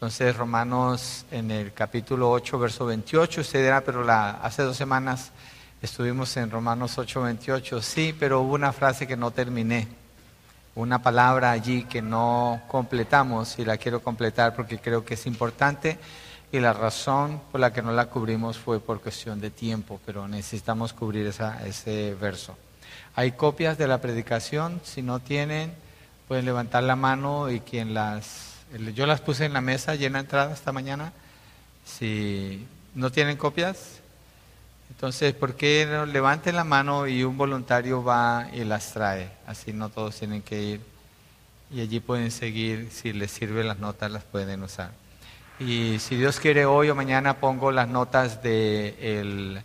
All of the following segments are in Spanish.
Entonces, Romanos en el capítulo 8, verso 28, usted dirá, pero la, hace dos semanas estuvimos en Romanos 8, 28. Sí, pero hubo una frase que no terminé, una palabra allí que no completamos y la quiero completar porque creo que es importante y la razón por la que no la cubrimos fue por cuestión de tiempo, pero necesitamos cubrir esa, ese verso. Hay copias de la predicación, si no tienen, pueden levantar la mano y quien las yo las puse en la mesa llena entrada esta mañana. Si no tienen copias, entonces, ¿por qué no levanten la mano y un voluntario va y las trae? Así no todos tienen que ir. Y allí pueden seguir, si les sirven las notas, las pueden usar. Y si Dios quiere, hoy o mañana pongo las notas de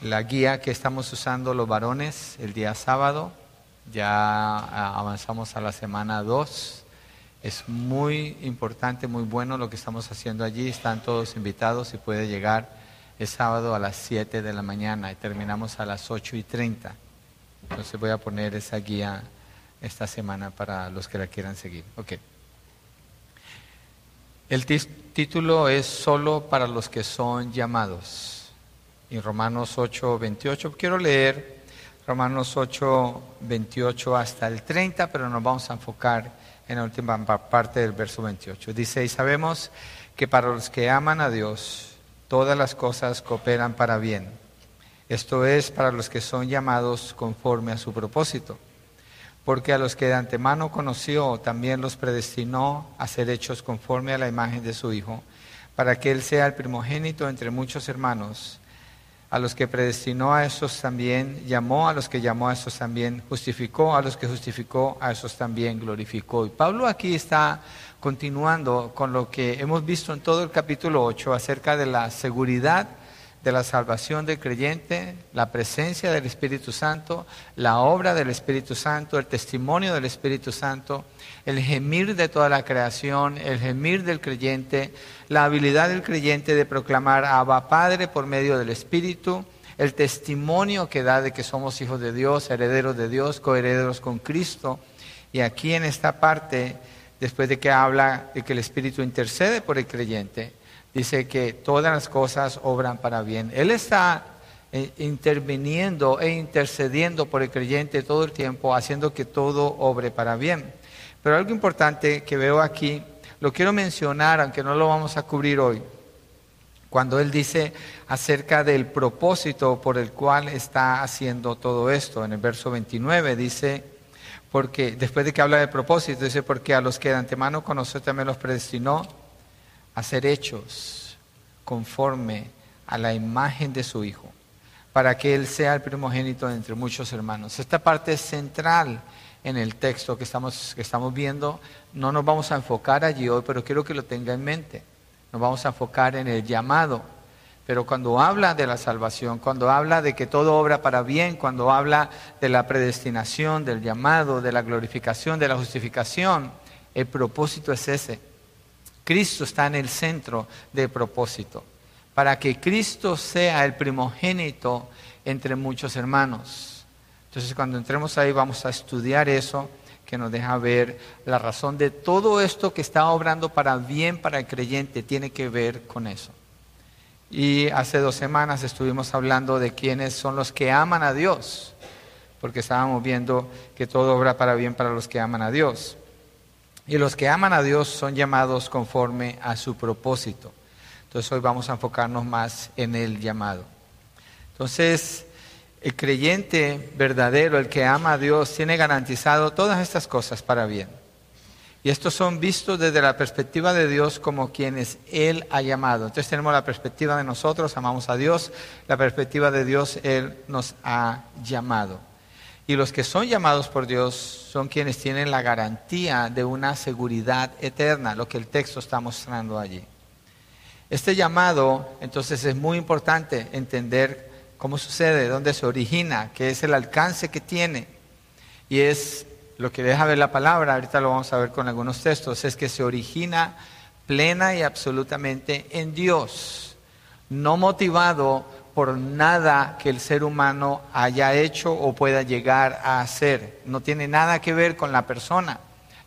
la guía que estamos usando los varones el día sábado. Ya avanzamos a la semana 2 es muy importante, muy bueno lo que estamos haciendo allí. Están todos invitados y puede llegar el sábado a las 7 de la mañana y terminamos a las 8 y 30. Entonces voy a poner esa guía esta semana para los que la quieran seguir. Okay. El título es solo para los que son llamados. En Romanos 8, 28. Quiero leer Romanos 8, 28 hasta el 30, pero nos vamos a enfocar en la última parte del verso 28. Dice, y sabemos que para los que aman a Dios, todas las cosas cooperan para bien. Esto es para los que son llamados conforme a su propósito. Porque a los que de antemano conoció, también los predestinó a ser hechos conforme a la imagen de su Hijo, para que Él sea el primogénito entre muchos hermanos. A los que predestinó a esos también llamó, a los que llamó a esos también justificó, a los que justificó a esos también glorificó. Y Pablo aquí está continuando con lo que hemos visto en todo el capítulo 8 acerca de la seguridad de la salvación del creyente, la presencia del Espíritu Santo, la obra del Espíritu Santo, el testimonio del Espíritu Santo, el gemir de toda la creación, el gemir del creyente, la habilidad del creyente de proclamar a Abba Padre por medio del Espíritu, el testimonio que da de que somos hijos de Dios, herederos de Dios, coherederos con Cristo. Y aquí en esta parte, después de que habla de que el Espíritu intercede por el creyente, dice que todas las cosas obran para bien. Él está eh, interviniendo e intercediendo por el creyente todo el tiempo, haciendo que todo obre para bien. Pero algo importante que veo aquí, lo quiero mencionar, aunque no lo vamos a cubrir hoy, cuando él dice acerca del propósito por el cual está haciendo todo esto. En el verso 29 dice, porque después de que habla del propósito, dice, porque a los que de antemano conoció también los predestinó hacer hechos conforme a la imagen de su Hijo, para que Él sea el primogénito entre muchos hermanos. Esta parte es central en el texto que estamos, que estamos viendo. No nos vamos a enfocar allí hoy, pero quiero que lo tenga en mente. Nos vamos a enfocar en el llamado. Pero cuando habla de la salvación, cuando habla de que todo obra para bien, cuando habla de la predestinación, del llamado, de la glorificación, de la justificación, el propósito es ese Cristo está en el centro del propósito, para que Cristo sea el primogénito entre muchos hermanos. Entonces cuando entremos ahí vamos a estudiar eso que nos deja ver la razón de todo esto que está obrando para bien para el creyente, tiene que ver con eso. Y hace dos semanas estuvimos hablando de quiénes son los que aman a Dios, porque estábamos viendo que todo obra para bien para los que aman a Dios. Y los que aman a Dios son llamados conforme a su propósito. Entonces hoy vamos a enfocarnos más en el llamado. Entonces, el creyente verdadero, el que ama a Dios, tiene garantizado todas estas cosas para bien. Y estos son vistos desde la perspectiva de Dios como quienes Él ha llamado. Entonces tenemos la perspectiva de nosotros, amamos a Dios, la perspectiva de Dios, Él nos ha llamado. Y los que son llamados por Dios son quienes tienen la garantía de una seguridad eterna, lo que el texto está mostrando allí. Este llamado, entonces, es muy importante entender cómo sucede, dónde se origina, qué es el alcance que tiene. Y es lo que deja ver la palabra, ahorita lo vamos a ver con algunos textos, es que se origina plena y absolutamente en Dios, no motivado por nada que el ser humano haya hecho o pueda llegar a hacer. No tiene nada que ver con la persona.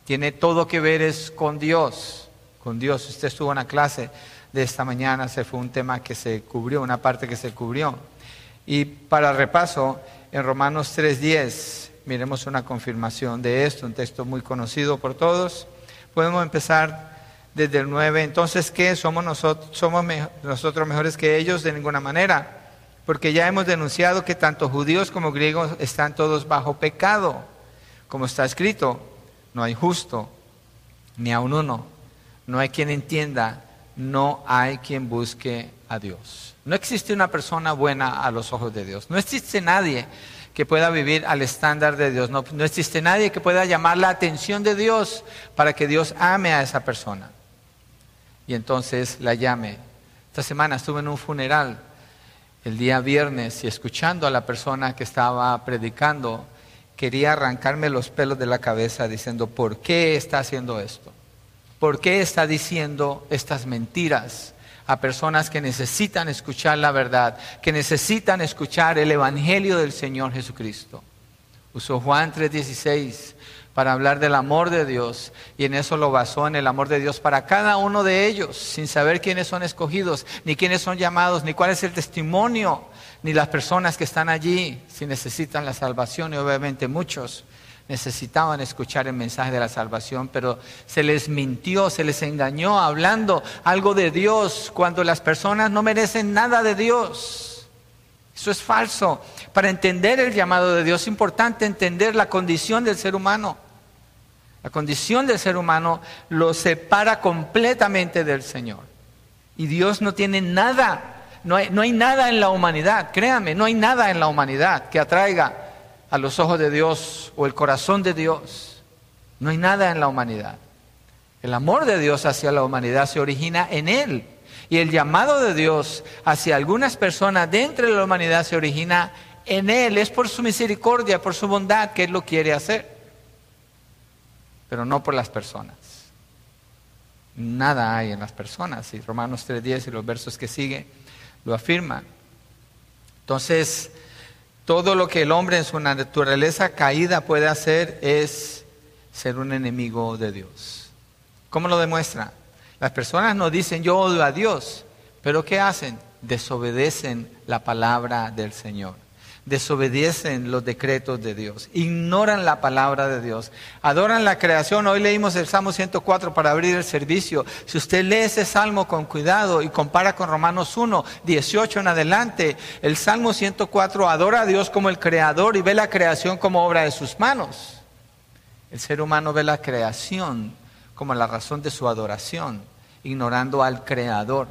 Tiene todo que ver es con Dios. con Dios. Usted estuvo en una clase de esta mañana, se fue un tema que se cubrió, una parte que se cubrió. Y para repaso, en Romanos 3.10, miremos una confirmación de esto, un texto muy conocido por todos. Podemos empezar desde el 9. Entonces, ¿qué? ¿Somos nosotros, somos nosotros mejores que ellos? De ninguna manera. Porque ya hemos denunciado que tanto judíos como griegos están todos bajo pecado. Como está escrito, no hay justo, ni aun uno. No hay quien entienda, no hay quien busque a Dios. No existe una persona buena a los ojos de Dios. No existe nadie que pueda vivir al estándar de Dios. No, no, existe nadie que pueda llamar la atención de Dios para que Dios ame a esa persona. Y entonces la llame. Esta semana estuve en un funeral el día viernes y escuchando a la persona que estaba predicando, quería arrancarme los pelos de la cabeza diciendo, ¿por qué está haciendo esto? ¿Por qué está diciendo estas mentiras? a personas que necesitan escuchar la verdad, que necesitan escuchar el Evangelio del Señor Jesucristo. Usó Juan 3:16 para hablar del amor de Dios y en eso lo basó en el amor de Dios para cada uno de ellos, sin saber quiénes son escogidos, ni quiénes son llamados, ni cuál es el testimonio, ni las personas que están allí, si necesitan la salvación y obviamente muchos necesitaban escuchar el mensaje de la salvación, pero se les mintió, se les engañó hablando algo de Dios cuando las personas no merecen nada de Dios. Eso es falso. Para entender el llamado de Dios es importante entender la condición del ser humano. La condición del ser humano lo separa completamente del Señor. Y Dios no tiene nada, no hay, no hay nada en la humanidad, créame, no hay nada en la humanidad que atraiga a los ojos de Dios o el corazón de Dios. No hay nada en la humanidad. El amor de Dios hacia la humanidad se origina en Él. Y el llamado de Dios hacia algunas personas dentro de la humanidad se origina en Él. Es por su misericordia, por su bondad que Él lo quiere hacer. Pero no por las personas. Nada hay en las personas. Y Romanos 3.10 y los versos que sigue lo afirman. Entonces, todo lo que el hombre en su naturaleza caída puede hacer es ser un enemigo de Dios. ¿Cómo lo demuestra? Las personas no dicen yo odio a Dios, pero ¿qué hacen? Desobedecen la palabra del Señor desobedecen los decretos de Dios, ignoran la palabra de Dios, adoran la creación. Hoy leímos el Salmo 104 para abrir el servicio. Si usted lee ese salmo con cuidado y compara con Romanos 1, 18 en adelante, el Salmo 104 adora a Dios como el creador y ve la creación como obra de sus manos. El ser humano ve la creación como la razón de su adoración, ignorando al creador.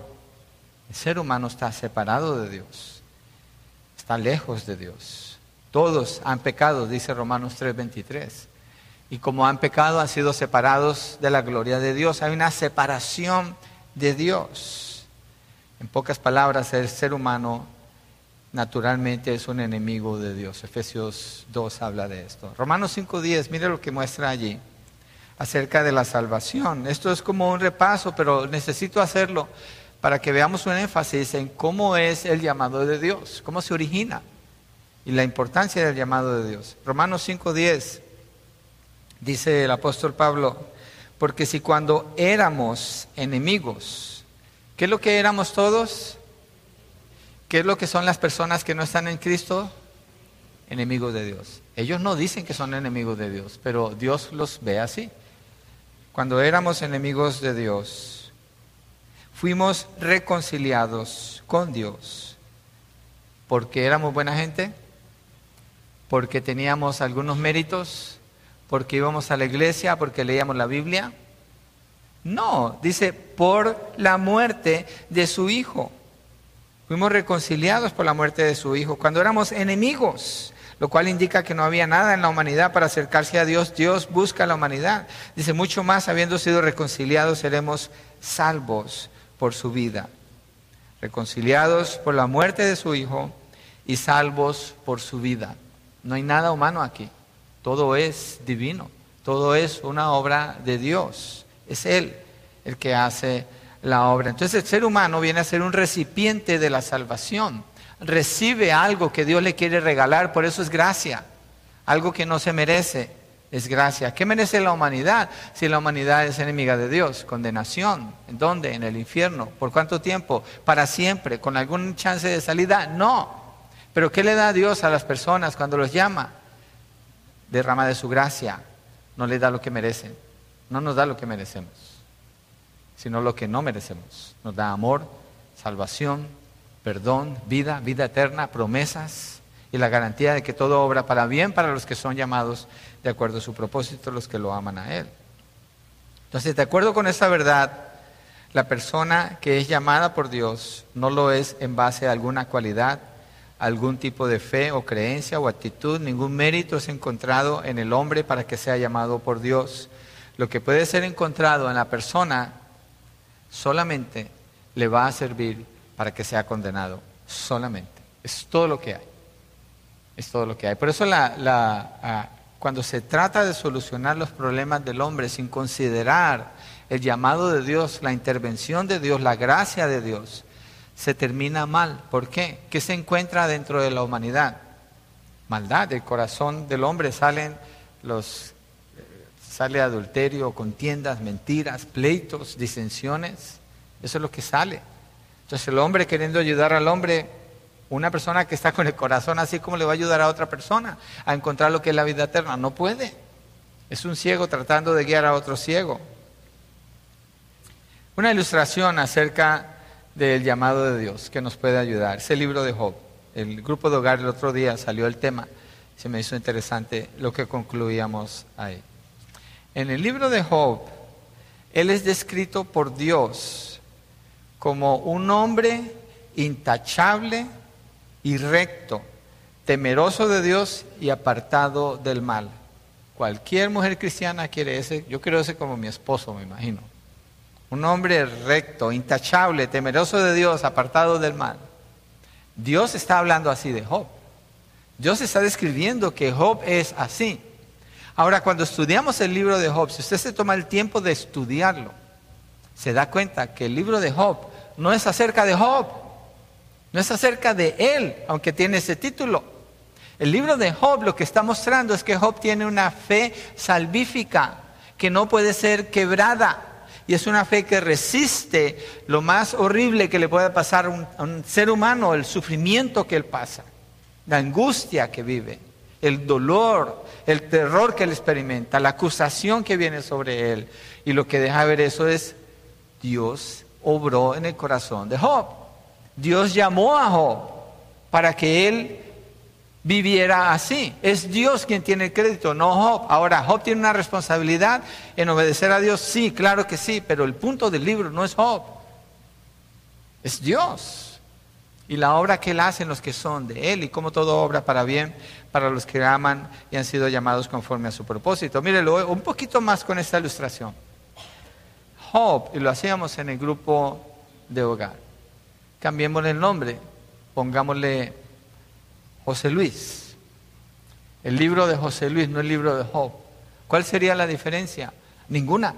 El ser humano está separado de Dios está lejos de Dios. Todos han pecado, dice Romanos 3:23. Y como han pecado, han sido separados de la gloria de Dios. Hay una separación de Dios. En pocas palabras, el ser humano naturalmente es un enemigo de Dios. Efesios 2 habla de esto. Romanos 5:10, mire lo que muestra allí acerca de la salvación. Esto es como un repaso, pero necesito hacerlo para que veamos un énfasis en cómo es el llamado de Dios, cómo se origina y la importancia del llamado de Dios. Romanos 5:10 dice el apóstol Pablo, porque si cuando éramos enemigos, ¿qué es lo que éramos todos? ¿Qué es lo que son las personas que no están en Cristo? Enemigos de Dios. Ellos no dicen que son enemigos de Dios, pero Dios los ve así. Cuando éramos enemigos de Dios, fuimos reconciliados con Dios. ¿Porque éramos buena gente? ¿Porque teníamos algunos méritos? ¿Porque íbamos a la iglesia? ¿Porque leíamos la Biblia? No, dice, por la muerte de su Hijo. Fuimos reconciliados por la muerte de su Hijo, cuando éramos enemigos, lo cual indica que no había nada en la humanidad para acercarse a Dios. Dios busca a la humanidad. Dice, mucho más, habiendo sido reconciliados, seremos salvos por su vida, reconciliados por la muerte de su Hijo y salvos por su vida. No hay nada humano aquí, todo es divino, todo es una obra de Dios, es Él el que hace la obra. Entonces el ser humano viene a ser un recipiente de la salvación, recibe algo que Dios le quiere regalar, por eso es gracia, algo que no se merece, es gracia. ¿Qué merece la humanidad si la humanidad es enemiga de Dios? Condenación. ¿En dónde? En el infierno. ¿Por cuánto tiempo? Para siempre. ¿Con algún chance de salida? No. Pero ¿qué le da Dios a las personas cuando los llama? Derrama de su gracia. No le da lo que merecen. No nos da lo que merecemos, sino lo que no merecemos. Nos da amor, salvación, perdón, vida, vida eterna, promesas y la garantía de que todo obra para bien para los que son llamados de acuerdo a su propósito, los que lo aman a Él. Entonces, de acuerdo con esa verdad, la persona que es llamada por Dios no lo es en base a alguna cualidad, algún tipo de fe o creencia o actitud, ningún mérito es encontrado en el hombre para que sea llamado por Dios. Lo que puede ser encontrado en la persona solamente le va a servir para que sea condenado, solamente. Es todo lo que hay. Es todo lo que hay. Por eso la, la, cuando se trata de solucionar los problemas del hombre sin considerar el llamado de Dios, la intervención de Dios, la gracia de Dios, se termina mal. ¿Por qué? ¿Qué se encuentra dentro de la humanidad? Maldad. Del corazón del hombre salen los sale adulterio, contiendas, mentiras, pleitos, disensiones. Eso es lo que sale. Entonces el hombre queriendo ayudar al hombre una persona que está con el corazón así como le va a ayudar a otra persona a encontrar lo que es la vida eterna. No puede. Es un ciego tratando de guiar a otro ciego. Una ilustración acerca del llamado de Dios que nos puede ayudar. Es el libro de Job. El grupo de hogar el otro día salió el tema. Se me hizo interesante lo que concluíamos ahí. En el libro de Job, él es descrito por Dios como un hombre intachable, y recto, temeroso de Dios y apartado del mal. Cualquier mujer cristiana quiere ese, yo quiero ese como mi esposo, me imagino. Un hombre recto, intachable, temeroso de Dios, apartado del mal. Dios está hablando así de Job. Dios está describiendo que Job es así. Ahora, cuando estudiamos el libro de Job, si usted se toma el tiempo de estudiarlo, se da cuenta que el libro de Job no es acerca de Job, no es acerca de él, aunque tiene ese título. El libro de Job lo que está mostrando es que Job tiene una fe salvífica que no puede ser quebrada. Y es una fe que resiste lo más horrible que le puede pasar a un, a un ser humano, el sufrimiento que él pasa, la angustia que vive, el dolor, el terror que él experimenta, la acusación que viene sobre él. Y lo que deja ver eso es Dios obró en el corazón de Job. Dios llamó a Job para que él viviera así. Es Dios quien tiene el crédito, no Job. Ahora, Job tiene una responsabilidad en obedecer a Dios, sí, claro que sí, pero el punto del libro no es Job, es Dios. Y la obra que él hace en los que son de él y como todo obra para bien para los que aman y han sido llamados conforme a su propósito. Mírelo un poquito más con esta ilustración. Job, y lo hacíamos en el grupo de hogar cambiémosle el nombre, pongámosle José Luis. El libro de José Luis, no el libro de Job. ¿Cuál sería la diferencia? Ninguna.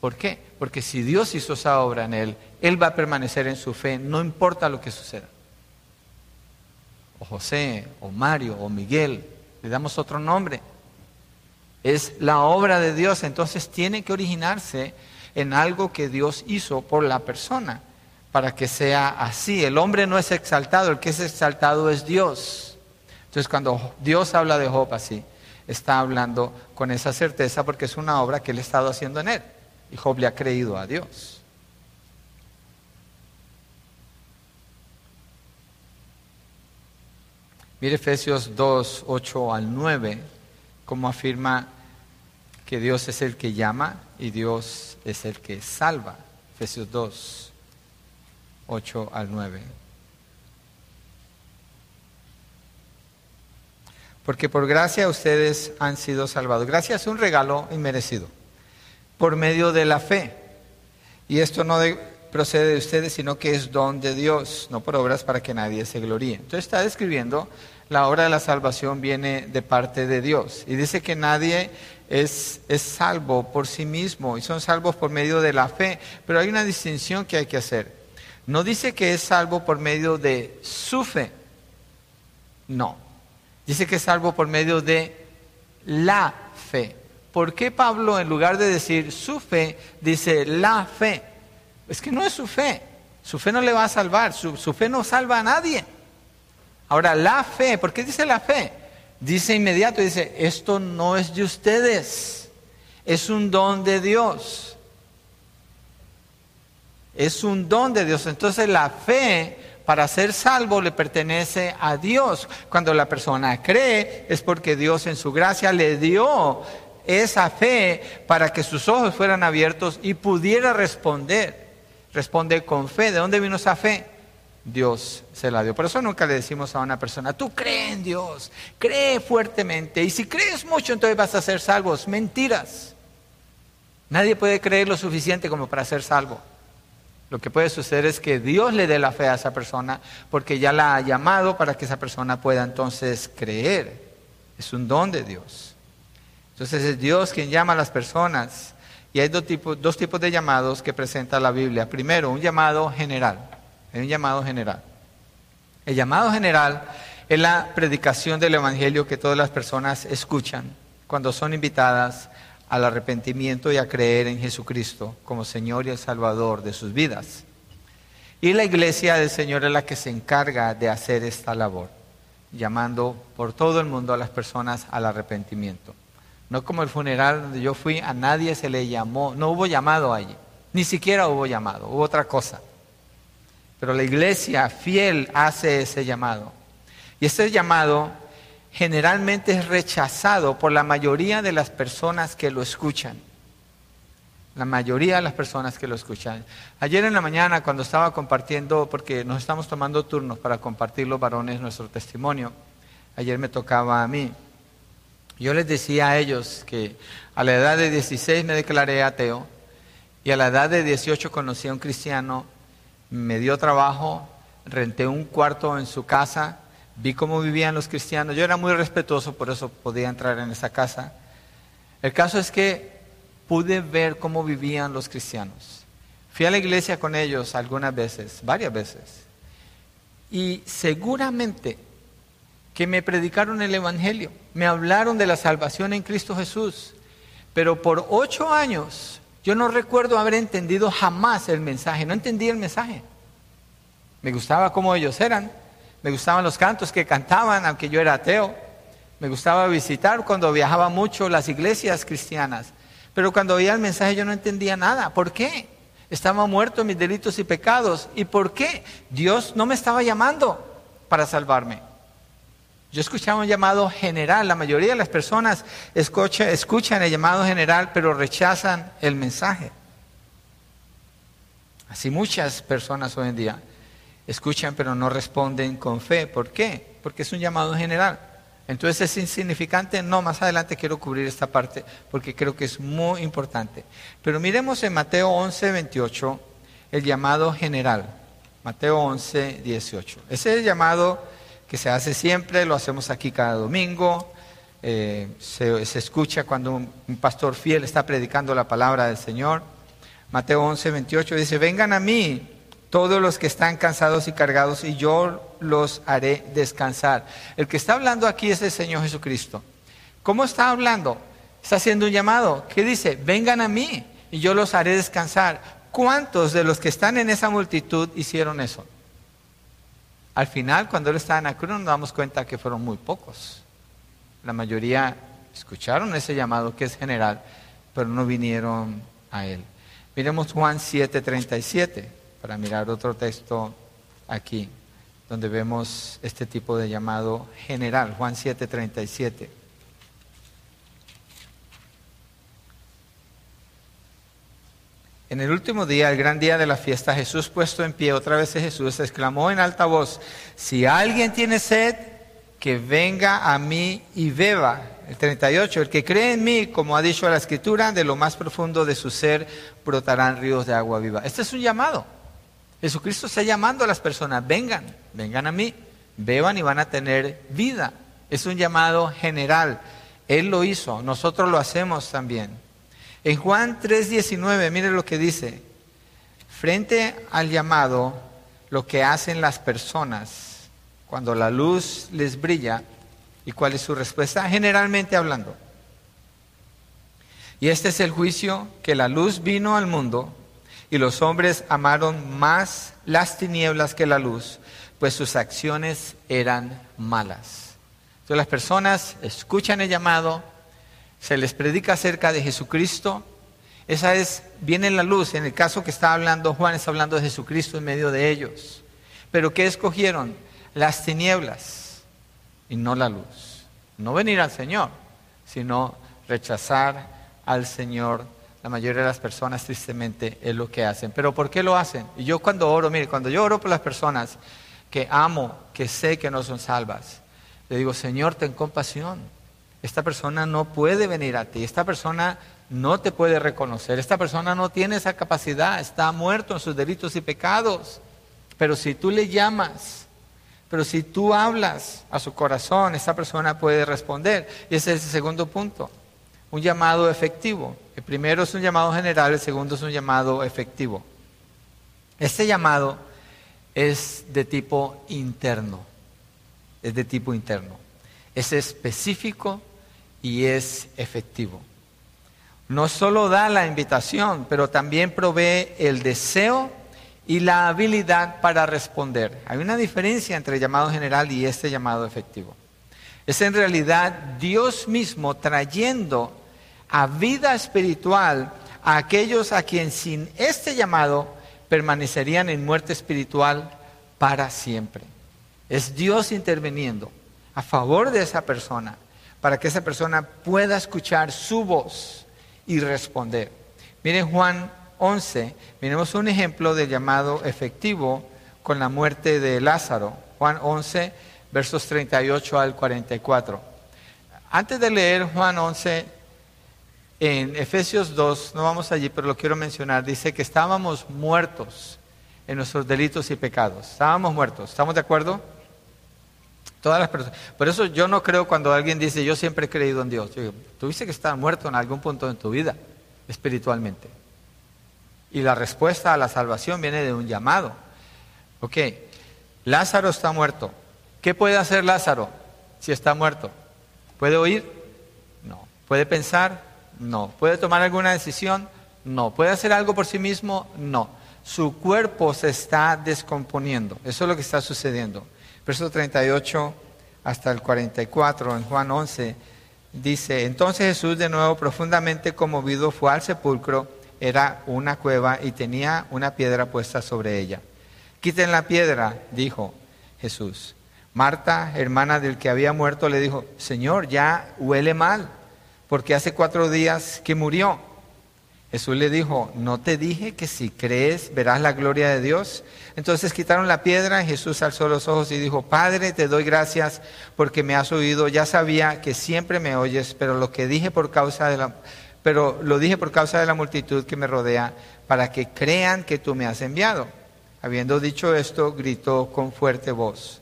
¿Por qué? Porque si Dios hizo esa obra en él, él va a permanecer en su fe, no importa lo que suceda. O José, o Mario, o Miguel, le damos otro nombre. Es la obra de Dios, entonces tiene que originarse en algo que Dios hizo por la persona para que sea así. El hombre no es exaltado, el que es exaltado es Dios. Entonces cuando Dios habla de Job así, está hablando con esa certeza porque es una obra que él ha estado haciendo en él. Y Job le ha creído a Dios. Mire Efesios 2, 8 al 9, cómo afirma que Dios es el que llama y Dios es el que salva. Efesios 2. 8 al 9. Porque por gracia ustedes han sido salvados. Gracia es un regalo inmerecido, por medio de la fe. Y esto no procede de ustedes, sino que es don de Dios, no por obras para que nadie se gloríe. Entonces está describiendo la obra de la salvación viene de parte de Dios. Y dice que nadie es, es salvo por sí mismo y son salvos por medio de la fe. Pero hay una distinción que hay que hacer. No dice que es salvo por medio de su fe. No. Dice que es salvo por medio de la fe. ¿por qué Pablo en lugar de decir su fe, dice la fe? Es que no es su fe. Su fe no le va a salvar. Su, su fe no salva a nadie. Ahora, la fe, ¿por qué dice la fe? Dice inmediato, dice, esto no es de ustedes. Es un don de Dios. Es un don de Dios. Entonces la fe para ser salvo le pertenece a Dios. Cuando la persona cree es porque Dios en su gracia le dio esa fe para que sus ojos fueran abiertos y pudiera responder. Responde con fe. ¿De dónde vino esa fe? Dios se la dio. Por eso nunca le decimos a una persona, tú cree en Dios, cree fuertemente. Y si crees mucho, entonces vas a ser salvos. Mentiras. Nadie puede creer lo suficiente como para ser salvo. Lo que puede suceder es que Dios le dé la fe a esa persona porque ya la ha llamado para que esa persona pueda entonces creer. Es un don de Dios. Entonces es Dios quien llama a las personas. Y hay dos tipos, dos tipos de llamados que presenta la Biblia. Primero, un llamado general. Hay un llamado general. El llamado general es la predicación del Evangelio que todas las personas escuchan cuando son invitadas al arrepentimiento y a creer en Jesucristo como Señor y el Salvador de sus vidas. Y la iglesia del Señor es la que se encarga de hacer esta labor, llamando por todo el mundo a las personas al arrepentimiento. No como el funeral donde yo fui, a nadie se le llamó, no hubo llamado allí, ni siquiera hubo llamado, hubo otra cosa. Pero la iglesia fiel hace ese llamado. Y ese llamado generalmente es rechazado por la mayoría de las personas que lo escuchan. La mayoría de las personas que lo escuchan. Ayer en la mañana cuando estaba compartiendo, porque nos estamos tomando turnos para compartir los varones nuestro testimonio, ayer me tocaba a mí. Yo les decía a ellos que a la edad de 16 me declaré ateo y a la edad de 18 conocí a un cristiano, me dio trabajo, renté un cuarto en su casa vi cómo vivían los cristianos. Yo era muy respetuoso, por eso podía entrar en esa casa. El caso es que pude ver cómo vivían los cristianos. Fui a la iglesia con ellos algunas veces, varias veces. Y seguramente que me predicaron el Evangelio, me hablaron de la salvación en Cristo Jesús. Pero por ocho años yo no recuerdo haber entendido jamás el mensaje, no entendí el mensaje. Me gustaba cómo ellos eran, me gustaban los cantos que cantaban, aunque yo era ateo. Me gustaba visitar cuando viajaba mucho las iglesias cristianas. Pero cuando oía el mensaje yo no entendía nada. ¿Por qué? Estaba muerto en mis delitos y pecados. ¿Y por qué? Dios no me estaba llamando para salvarme. Yo escuchaba un llamado general. La mayoría de las personas escuchan el llamado general, pero rechazan el mensaje. Así muchas personas hoy en día escuchan pero no responden con fe. ¿Por qué? Porque es un llamado general. Entonces es insignificante. No, más adelante quiero cubrir esta parte porque creo que es muy importante. Pero miremos en Mateo 11, 28, el llamado general. Mateo 11, 18. Ese es el llamado que se hace siempre, lo hacemos aquí cada domingo. Eh, se, escucha cuando un, un pastor fiel está predicando la palabra del Señor. Mateo 11, 28 dice, vengan a mí todos los que están cansados y cargados, y yo los haré descansar. El que está hablando aquí es el Señor Jesucristo. ¿Cómo está hablando? Está haciendo un llamado. ¿Qué dice? Vengan a mí y yo los haré descansar. ¿Cuántos de los que están en esa multitud hicieron eso? Al final, cuando él estaba en la cruz, nos damos cuenta que fueron muy pocos. La mayoría escucharon ese llamado que es general, pero no vinieron a él. Miremos Juan 7:37 para mirar otro texto aquí, donde vemos este tipo de llamado general, Juan 7:37. En el último día, el gran día de la fiesta, Jesús puesto en pie, otra vez Jesús exclamó en alta voz, si alguien tiene sed, que venga a mí y beba. El 38, el que cree en mí, como ha dicho la escritura, de lo más profundo de su ser brotarán ríos de agua viva. Este es un llamado. Jesucristo está llamando a las personas, vengan, vengan a mí, beban y van a tener vida. Es un llamado general. Él lo hizo, nosotros lo hacemos también. En Juan 3:19, mire lo que dice. Frente al llamado, lo que hacen las personas cuando la luz les brilla, ¿y cuál es su respuesta? Generalmente hablando. Y este es el juicio, que la luz vino al mundo y los hombres amaron más las tinieblas que la luz, pues sus acciones eran malas. Entonces las personas escuchan el llamado, se les predica acerca de Jesucristo, esa es, viene la luz, en el caso que está hablando Juan, está hablando de Jesucristo en medio de ellos. Pero ¿qué escogieron? Las tinieblas y no la luz. No venir al Señor, sino rechazar al Señor. La mayoría de las personas tristemente es lo que hacen. Pero ¿por qué lo hacen? Y yo cuando oro, mire, cuando yo oro por las personas que amo, que sé que no son salvas, le digo, Señor, ten compasión. Esta persona no puede venir a ti. Esta persona no te puede reconocer. Esta persona no tiene esa capacidad. Está muerto en sus delitos y pecados. Pero si tú le llamas, pero si tú hablas a su corazón, esta persona puede responder. Y ese es el segundo punto un llamado efectivo. El primero es un llamado general, el segundo es un llamado efectivo. Este llamado es de tipo interno, es de tipo interno. Es específico y es efectivo. No solo da la invitación, pero también provee el deseo y la habilidad para responder. Hay una diferencia entre el llamado general y este llamado efectivo. Es en realidad Dios mismo trayendo a vida espiritual a aquellos a quien sin este llamado permanecerían en muerte espiritual para siempre. Es Dios interviniendo a favor de esa persona para que esa persona pueda escuchar su voz y responder. Miren Juan 11, miremos un ejemplo del llamado efectivo con la muerte de Lázaro. Juan 11, versos 38 al 44. Antes de leer Juan 11, en Efesios 2, no vamos allí, pero lo quiero mencionar, dice que estábamos muertos en nuestros delitos y pecados. Estábamos muertos, ¿estamos de acuerdo? Todas las personas. Por eso yo no creo cuando alguien dice, yo siempre he creído en Dios. Yo digo, tuviste que estar muerto en algún punto de tu vida, espiritualmente. Y la respuesta a la salvación viene de un llamado. Ok, Lázaro está muerto. ¿Qué puede hacer Lázaro si está muerto? ¿Puede oír? No. ¿Puede pensar? No. ¿Puede tomar alguna decisión? No. ¿Puede hacer algo por sí mismo? No. Su cuerpo se está descomponiendo. Eso es lo que está sucediendo. Verso 38 hasta el 44 en Juan 11 dice, entonces Jesús de nuevo profundamente conmovido fue al sepulcro, era una cueva y tenía una piedra puesta sobre ella. Quiten la piedra, dijo Jesús. Marta, hermana del que había muerto, le dijo, Señor, ya huele mal porque hace cuatro días que murió. Jesús le dijo, ¿no te dije que si crees verás la gloria de Dios? Entonces quitaron la piedra, Jesús alzó los ojos y dijo, Padre, te doy gracias porque me has oído. Ya sabía que siempre me oyes, pero lo que dije por causa de la pero lo dije por causa de la multitud que me rodea, para que crean que tú me has enviado. Habiendo dicho esto, gritó con fuerte voz,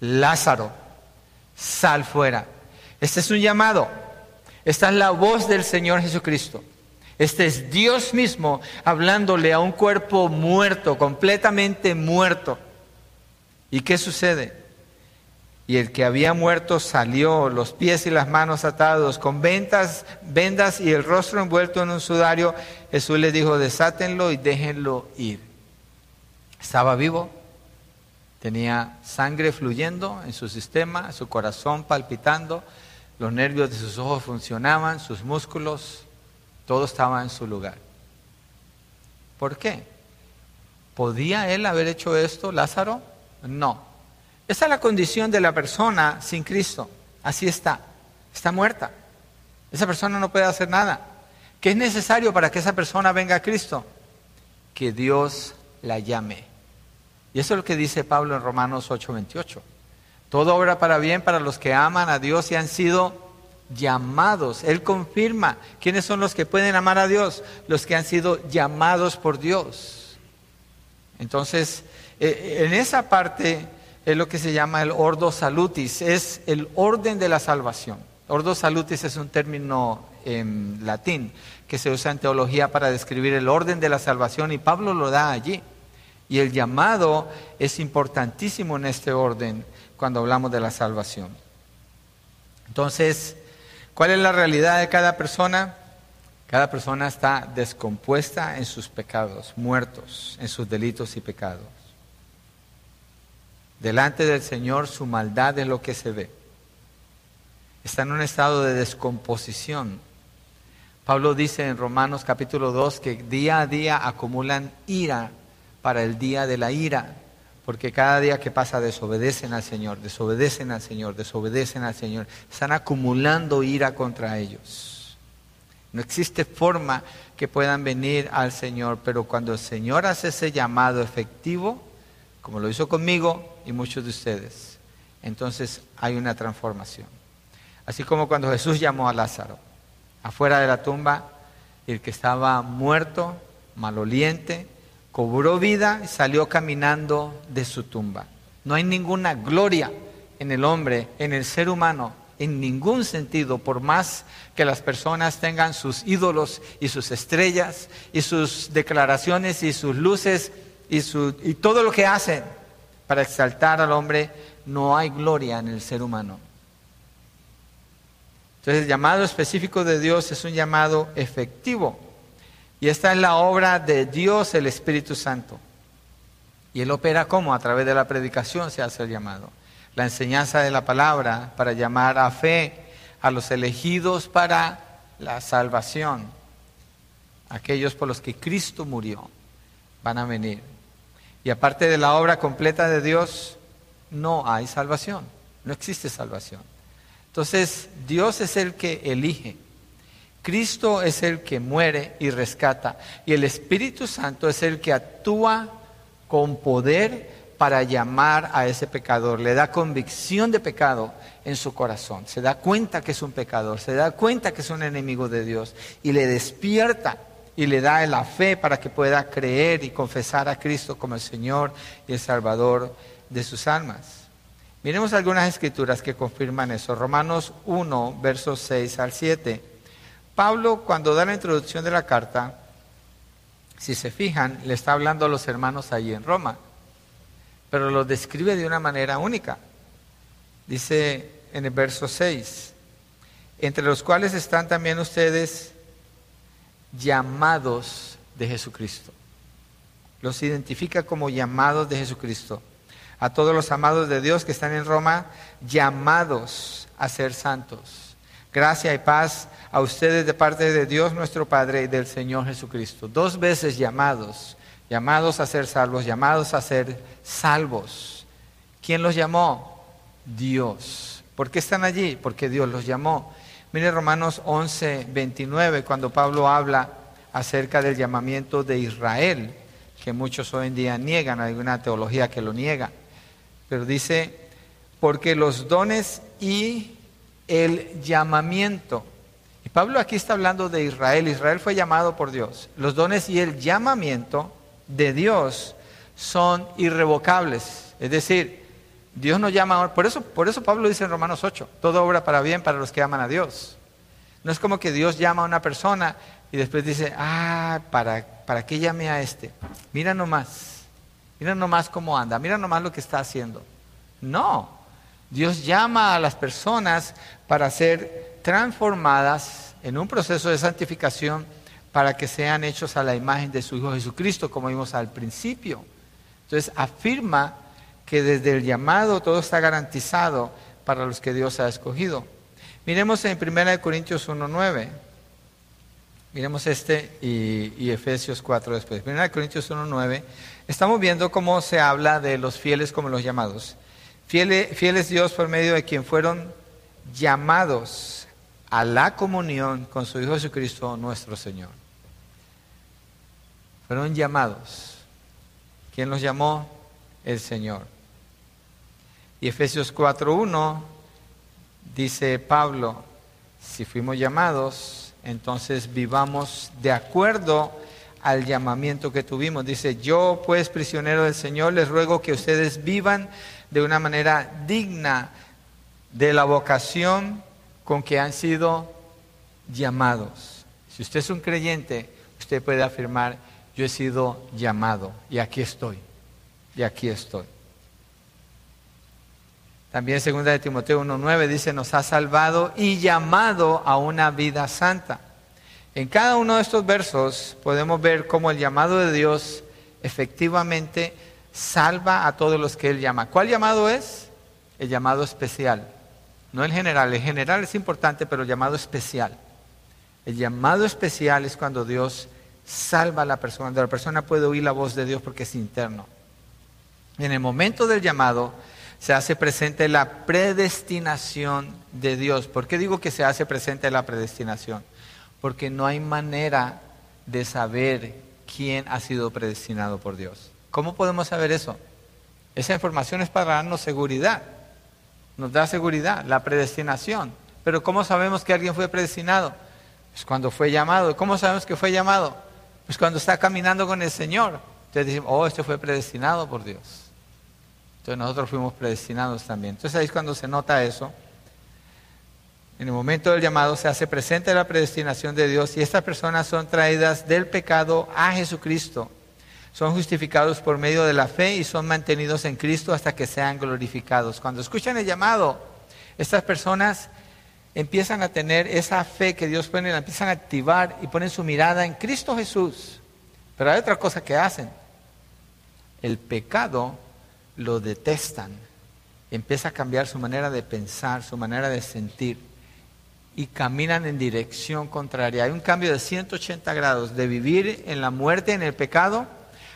Lázaro, sal fuera. Este es un llamado. Esta es la voz del Señor Jesucristo. Este es Dios mismo hablándole a un cuerpo muerto, completamente muerto. ¿Y qué sucede? Y el que había muerto salió, los pies y las manos atados, con ventas, vendas y el rostro envuelto en un sudario. Jesús le dijo, desátenlo y déjenlo ir. Estaba vivo, tenía sangre fluyendo en su sistema, su corazón palpitando, los nervios de sus ojos funcionaban, sus músculos, todo estaba en su lugar. ¿Por qué? ¿Podía él haber hecho esto, Lázaro? No. Esa es la condición de la persona sin Cristo. Así está. Está muerta. Esa persona no puede hacer nada. ¿Qué es necesario para que esa persona venga a Cristo? Que Dios la llame. Y eso es lo que dice Pablo en Romanos 8:28. Todo obra para bien para los que aman a Dios y han sido llamados. Él confirma quiénes son los que pueden amar a Dios, los que han sido llamados por Dios. Entonces, eh, en esa parte es lo que se llama el ordo salutis, es el orden de la salvación. Ordo salutis es un término en latín que se usa en teología para describir el orden de la salvación y Pablo lo da allí. Y el llamado es importantísimo en este orden cuando hablamos de la salvación. Entonces, ¿cuál es la realidad de cada persona? Cada persona está descompuesta en sus pecados, muertos en sus delitos y pecados. Delante del Señor su maldad es lo que se ve. Está en un estado de descomposición. Pablo dice en Romanos capítulo 2 que día a día acumulan ira para el día de la ira, porque cada día que pasa desobedecen al Señor, desobedecen al Señor, desobedecen al Señor. Están acumulando ira contra ellos. No existe forma que puedan venir al Señor, pero cuando el Señor hace ese llamado efectivo, como lo hizo conmigo y muchos de ustedes, entonces hay una transformación. Así como cuando Jesús llamó a Lázaro afuera de la tumba, el que estaba muerto, maloliente, cobró vida y salió caminando de su tumba. No hay ninguna gloria en el hombre, en el ser humano, en ningún sentido, por más que las personas tengan sus ídolos y sus estrellas y sus declaraciones y sus luces y, y todo lo que hacen para exaltar al hombre, no hay gloria en el ser humano. Entonces el llamado específico de Dios es un llamado efectivo. Y esta es la obra de Dios, el Espíritu Santo. Y Él opera como? A través de la predicación se hace el llamado la enseñanza de la palabra para llamar a fe a los elegidos para la salvación. Aquellos por los que Cristo murió van a venir. Y aparte de la obra completa de Dios, no hay salvación, no existe salvación. Entonces, Dios es el que elige. Cristo es el que muere y rescata. Y el Espíritu Santo es el que actúa con poder para llamar a ese pecador, le da convicción de pecado en su corazón, se da cuenta que es un pecador, se da cuenta que es un enemigo de Dios y le despierta y le da la fe para que pueda creer y confesar a Cristo como el Señor y el Salvador de sus almas. Miremos algunas escrituras que confirman eso. Romanos 1, versos 6 al 7. Pablo, cuando da la introducción de la carta, si se fijan, le está hablando a los hermanos allí en Roma pero lo describe de una manera única. Dice en el verso 6, entre los cuales están también ustedes llamados de Jesucristo. Los identifica como llamados de Jesucristo. A todos los amados de Dios que están en Roma, llamados a ser santos. Gracia y paz a ustedes de parte de Dios nuestro Padre y del Señor Jesucristo. Dos veces llamados llamados a ser salvos, llamados a ser salvos. ¿Quién los llamó? Dios. ¿Por qué están allí? Porque Dios los llamó. Mire Romanos 11, 29, cuando Pablo habla acerca del llamamiento de Israel, que muchos hoy en día niegan, hay una teología que lo niega, pero dice, porque los dones y el llamamiento, y Pablo aquí está hablando de Israel, Israel fue llamado por Dios, los dones y el llamamiento de Dios son irrevocables. Es decir, Dios nos llama, por eso, por eso Pablo dice en Romanos 8, todo obra para bien para los que aman a Dios. No es como que Dios llama a una persona y después dice, ah, ¿para, para qué llame a este? Mira nomás, mira nomás cómo anda, mira nomás lo que está haciendo. No, Dios llama a las personas para ser transformadas en un proceso de santificación para que sean hechos a la imagen de su Hijo Jesucristo, como vimos al principio. Entonces afirma que desde el llamado todo está garantizado para los que Dios ha escogido. Miremos en 1 Corintios 1.9. Miremos este y, Efesios 4 después. 1 Corintios 1.9. Estamos viendo cómo se habla de los fieles como los llamados. Fieles, fieles Dios por medio de quien fueron llamados a la comunión con su Hijo Jesucristo nuestro Señor fueron llamados. ¿Quién los llamó? El Señor. Y Efesios 4.1 dice Pablo, si fuimos llamados, entonces vivamos de acuerdo al llamamiento que tuvimos. Dice, yo pues prisionero del Señor les ruego que ustedes vivan de una manera digna de la vocación con que han sido llamados. Si usted es un creyente, usted puede afirmar, yo he sido llamado y aquí estoy, y aquí estoy. También 2 de Timoteo 1.9 dice, nos ha salvado y llamado a una vida santa. En cada uno de estos versos podemos ver cómo el llamado de Dios efectivamente salva a todos los que Él llama. ¿Cuál llamado es? El llamado especial. No el general. El general es importante, pero el llamado especial. El llamado especial es cuando Dios salva a la persona, cuando la persona puede oír la voz de Dios porque es interno. En el momento del llamado se hace presente la predestinación de Dios. ¿Por qué digo que se hace presente la predestinación? Porque no hay manera de saber quién ha sido predestinado por Dios. ¿Cómo podemos saber eso? Esa información es para darnos seguridad. Nos da seguridad, la predestinación. Pero ¿cómo sabemos que alguien fue predestinado? Pues cuando fue llamado. ¿Cómo sabemos que fue llamado? Pues cuando está caminando con el Señor. Entonces decimos, oh, este fue predestinado por Dios. Entonces nosotros fuimos predestinados también. Entonces ahí es cuando se nota eso. En el momento del llamado se hace presente la predestinación de Dios y estas personas son traídas del pecado a Jesucristo. Son justificados por medio de la fe y son mantenidos en Cristo hasta que sean glorificados. Cuando escuchan el llamado, estas personas empiezan a tener esa fe que Dios pone, la empiezan a activar y ponen su mirada en Cristo Jesús. Pero hay otra cosa que hacen. El pecado lo detestan. Empieza a cambiar su manera de pensar, su manera de sentir y caminan en dirección contraria. Hay un cambio de 180 grados de vivir en la muerte, en el pecado,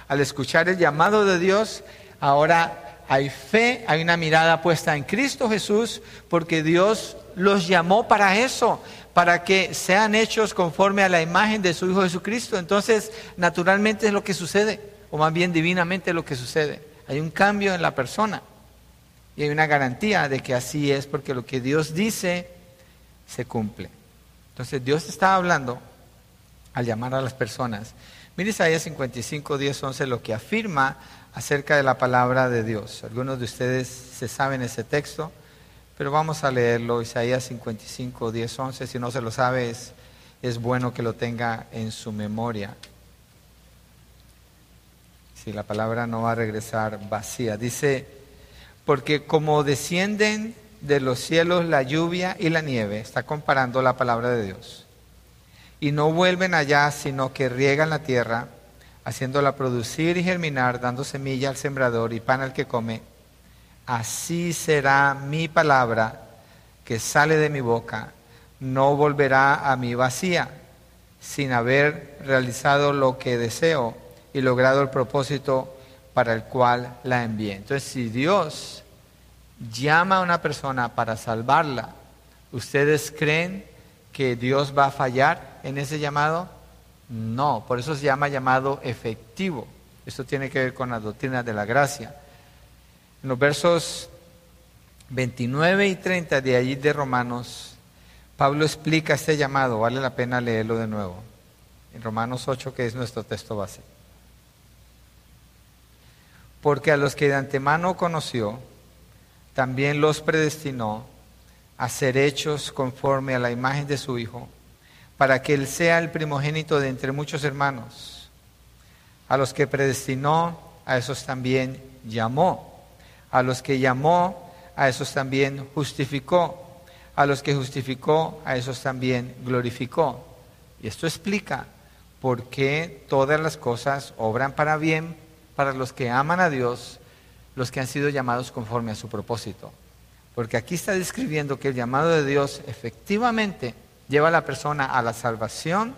al escuchar el llamado de Dios, ahora hay fe, hay una mirada puesta en Cristo Jesús, porque Dios los llamó para eso, para que sean hechos conforme a la imagen de su Hijo Jesucristo. Entonces, naturalmente es lo que sucede, o más bien divinamente es lo que sucede. Hay un cambio en la persona y hay una garantía de que así es, porque lo que Dios dice se cumple. Entonces Dios está hablando al llamar a las personas. Mire Isaías 55, 10, 11 lo que afirma acerca de la palabra de Dios. Algunos de ustedes se saben ese texto, pero vamos a leerlo. Isaías 55, 10, 11. Si no se lo sabe, es, es bueno que lo tenga en su memoria. Si la palabra no va a regresar vacía. Dice, porque como descienden de los cielos la lluvia y la nieve, está comparando la palabra de Dios, y no vuelven allá, sino que riegan la tierra, haciéndola producir y germinar, dando semilla al sembrador y pan al que come, así será mi palabra que sale de mi boca, no volverá a mí vacía, sin haber realizado lo que deseo y logrado el propósito para el cual la envié. Entonces, si Dios llama a una persona para salvarla, ¿ustedes creen que Dios va a fallar en ese llamado? No, por eso se llama llamado efectivo. Esto tiene que ver con la doctrina de la gracia. En los versos 29 y 30 de allí de Romanos, Pablo explica este llamado, vale la pena leerlo de nuevo. En Romanos 8, que es nuestro texto base. Porque a los que de antemano conoció, también los predestinó a ser hechos conforme a la imagen de su Hijo, para que Él sea el primogénito de entre muchos hermanos. A los que predestinó, a esos también llamó. A los que llamó, a esos también justificó. A los que justificó, a esos también glorificó. Y esto explica por qué todas las cosas obran para bien para los que aman a Dios los que han sido llamados conforme a su propósito. Porque aquí está describiendo que el llamado de Dios efectivamente lleva a la persona a la salvación,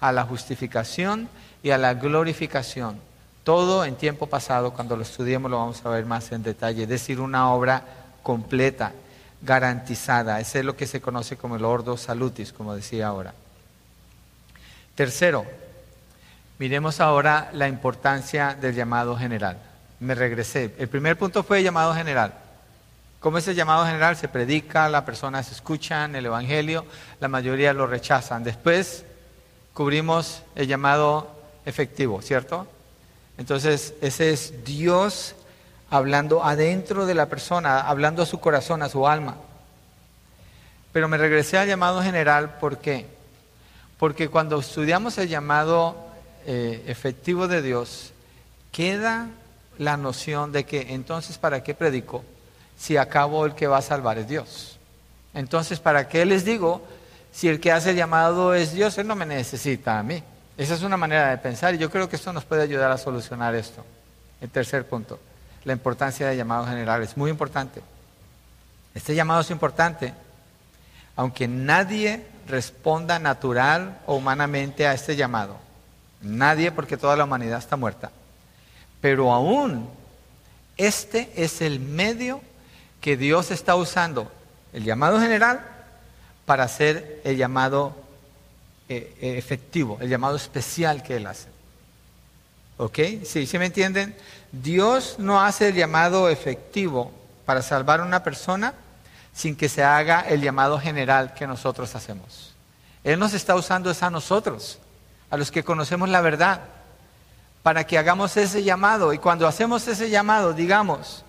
a la justificación y a la glorificación. Todo en tiempo pasado, cuando lo estudiemos lo vamos a ver más en detalle, es decir, una obra completa, garantizada. Ese es lo que se conoce como el ordo salutis, como decía ahora. Tercero, miremos ahora la importancia del llamado general me regresé. El primer punto fue llamado general. ¿Cómo es el llamado general? Se predica, las personas escuchan el Evangelio, la mayoría lo rechazan. Después cubrimos el llamado efectivo, ¿cierto? Entonces, ese es Dios hablando adentro de la persona, hablando a su corazón, a su alma. Pero me regresé al llamado general, ¿por qué? Porque cuando estudiamos el llamado eh, efectivo de Dios, queda la noción de que entonces ¿para qué predico si acabo el que va a salvar es Dios? Entonces, ¿para qué les digo si el que hace el llamado es Dios, Él no me necesita a mí. Esa es una manera de pensar y yo creo que esto nos puede ayudar a solucionar esto. El tercer punto, la importancia de llamados generales. Muy importante. Este llamado es importante, aunque nadie responda natural o humanamente a este llamado. Nadie porque toda la humanidad está muerta. Pero aún este es el medio que Dios está usando, el llamado general, para hacer el llamado eh, eh, efectivo, el llamado especial que Él hace. ¿Ok? ¿Sí, ¿Sí me entienden? Dios no hace el llamado efectivo para salvar a una persona sin que se haga el llamado general que nosotros hacemos. Él nos está usando es a nosotros, a los que conocemos la verdad, para que hagamos ese llamado. Y cuando hacemos ese llamado, digamos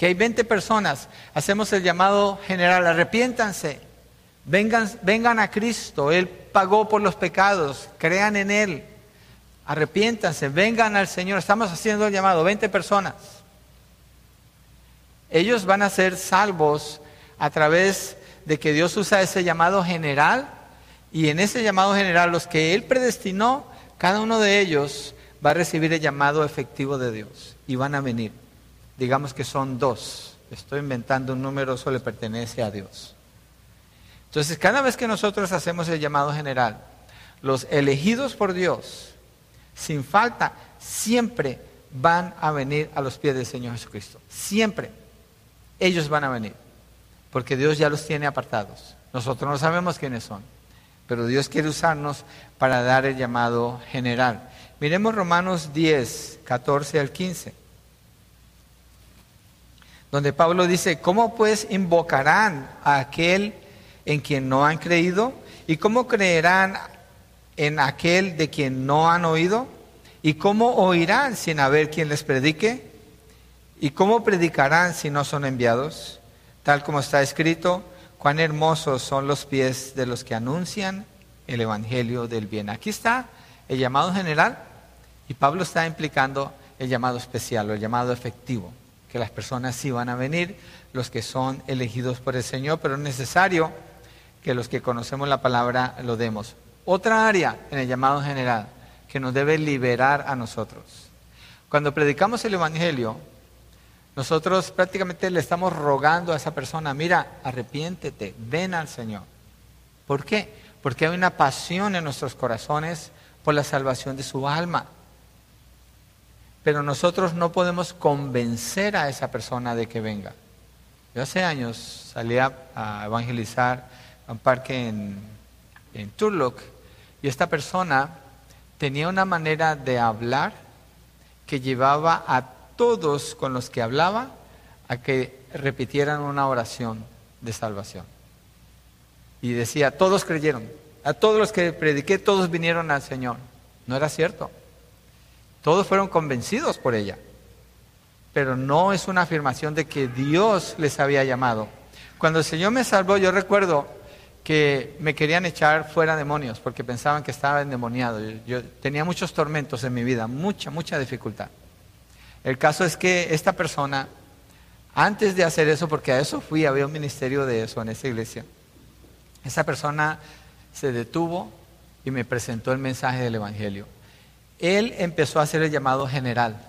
que hay 20 personas, hacemos el llamado general, arrepiéntanse, vengan, vengan a Cristo, Él pagó por los pecados, crean en Él, arrepiéntanse, vengan al Señor. Estamos haciendo el llamado, 20 personas. Ellos van a ser salvos a través de que Dios usa ese llamado general y en ese llamado general los que Él predestinó, cada uno de ellos va a recibir el llamado efectivo de Dios y van a venir. Digamos que son dos. Estoy inventando un número, eso le pertenece a Dios. Entonces, cada vez que nosotros hacemos el llamado general, los elegidos por Dios, sin falta, siempre van a venir a los pies del Señor Jesucristo. Siempre. Ellos van a venir. Porque Dios ya los tiene apartados. Nosotros no sabemos quiénes son. Pero Dios quiere usarnos para dar el llamado general. Miremos Romanos 10, 14 al 15. Donde Pablo dice, ¿cómo pues invocarán a aquel en quien no han creído? ¿Y cómo creerán en aquel de quien no han oído? ¿Y cómo oirán sin haber quien les predique? ¿Y cómo predicarán si no son enviados? Tal como está escrito, cuán hermosos son los pies de los que anuncian el Evangelio del bien. Aquí está el llamado general y Pablo está implicando el llamado especial o el llamado efectivo, que las personas sí van a venir, los que son elegidos por el Señor, pero es necesario que los que conocemos la palabra lo demos. Otra área en el llamado general que nos debe liberar a nosotros. Cuando predicamos el Evangelio, nosotros prácticamente le estamos rogando a esa persona, mira, arrepiéntete, ven al Señor. ¿Por qué? Porque hay una pasión en nuestros corazones por la salvación de su alma. Pero nosotros no podemos convencer a esa persona de que venga. Yo hace años salí a, evangelizar a un parque en, en Turlock y esta persona tenía una manera de hablar que llevaba a todos con los que hablaba a que repitieran una oración de salvación. Y decía, todos creyeron, a todos los que prediqué, todos vinieron al Señor. No era cierto. Todos fueron convencidos por ella. Pero no es una afirmación de que Dios les había llamado. Cuando el Señor me salvó, yo recuerdo que me querían echar fuera demonios porque pensaban que estaba endemoniado. Yo, tenía muchos tormentos en mi vida, mucha, mucha dificultad. El caso es que esta persona, antes de hacer eso, porque a eso fui, había un ministerio de eso en esa iglesia, esa persona se detuvo y me presentó el mensaje del Evangelio. Él empezó a hacer el llamado general,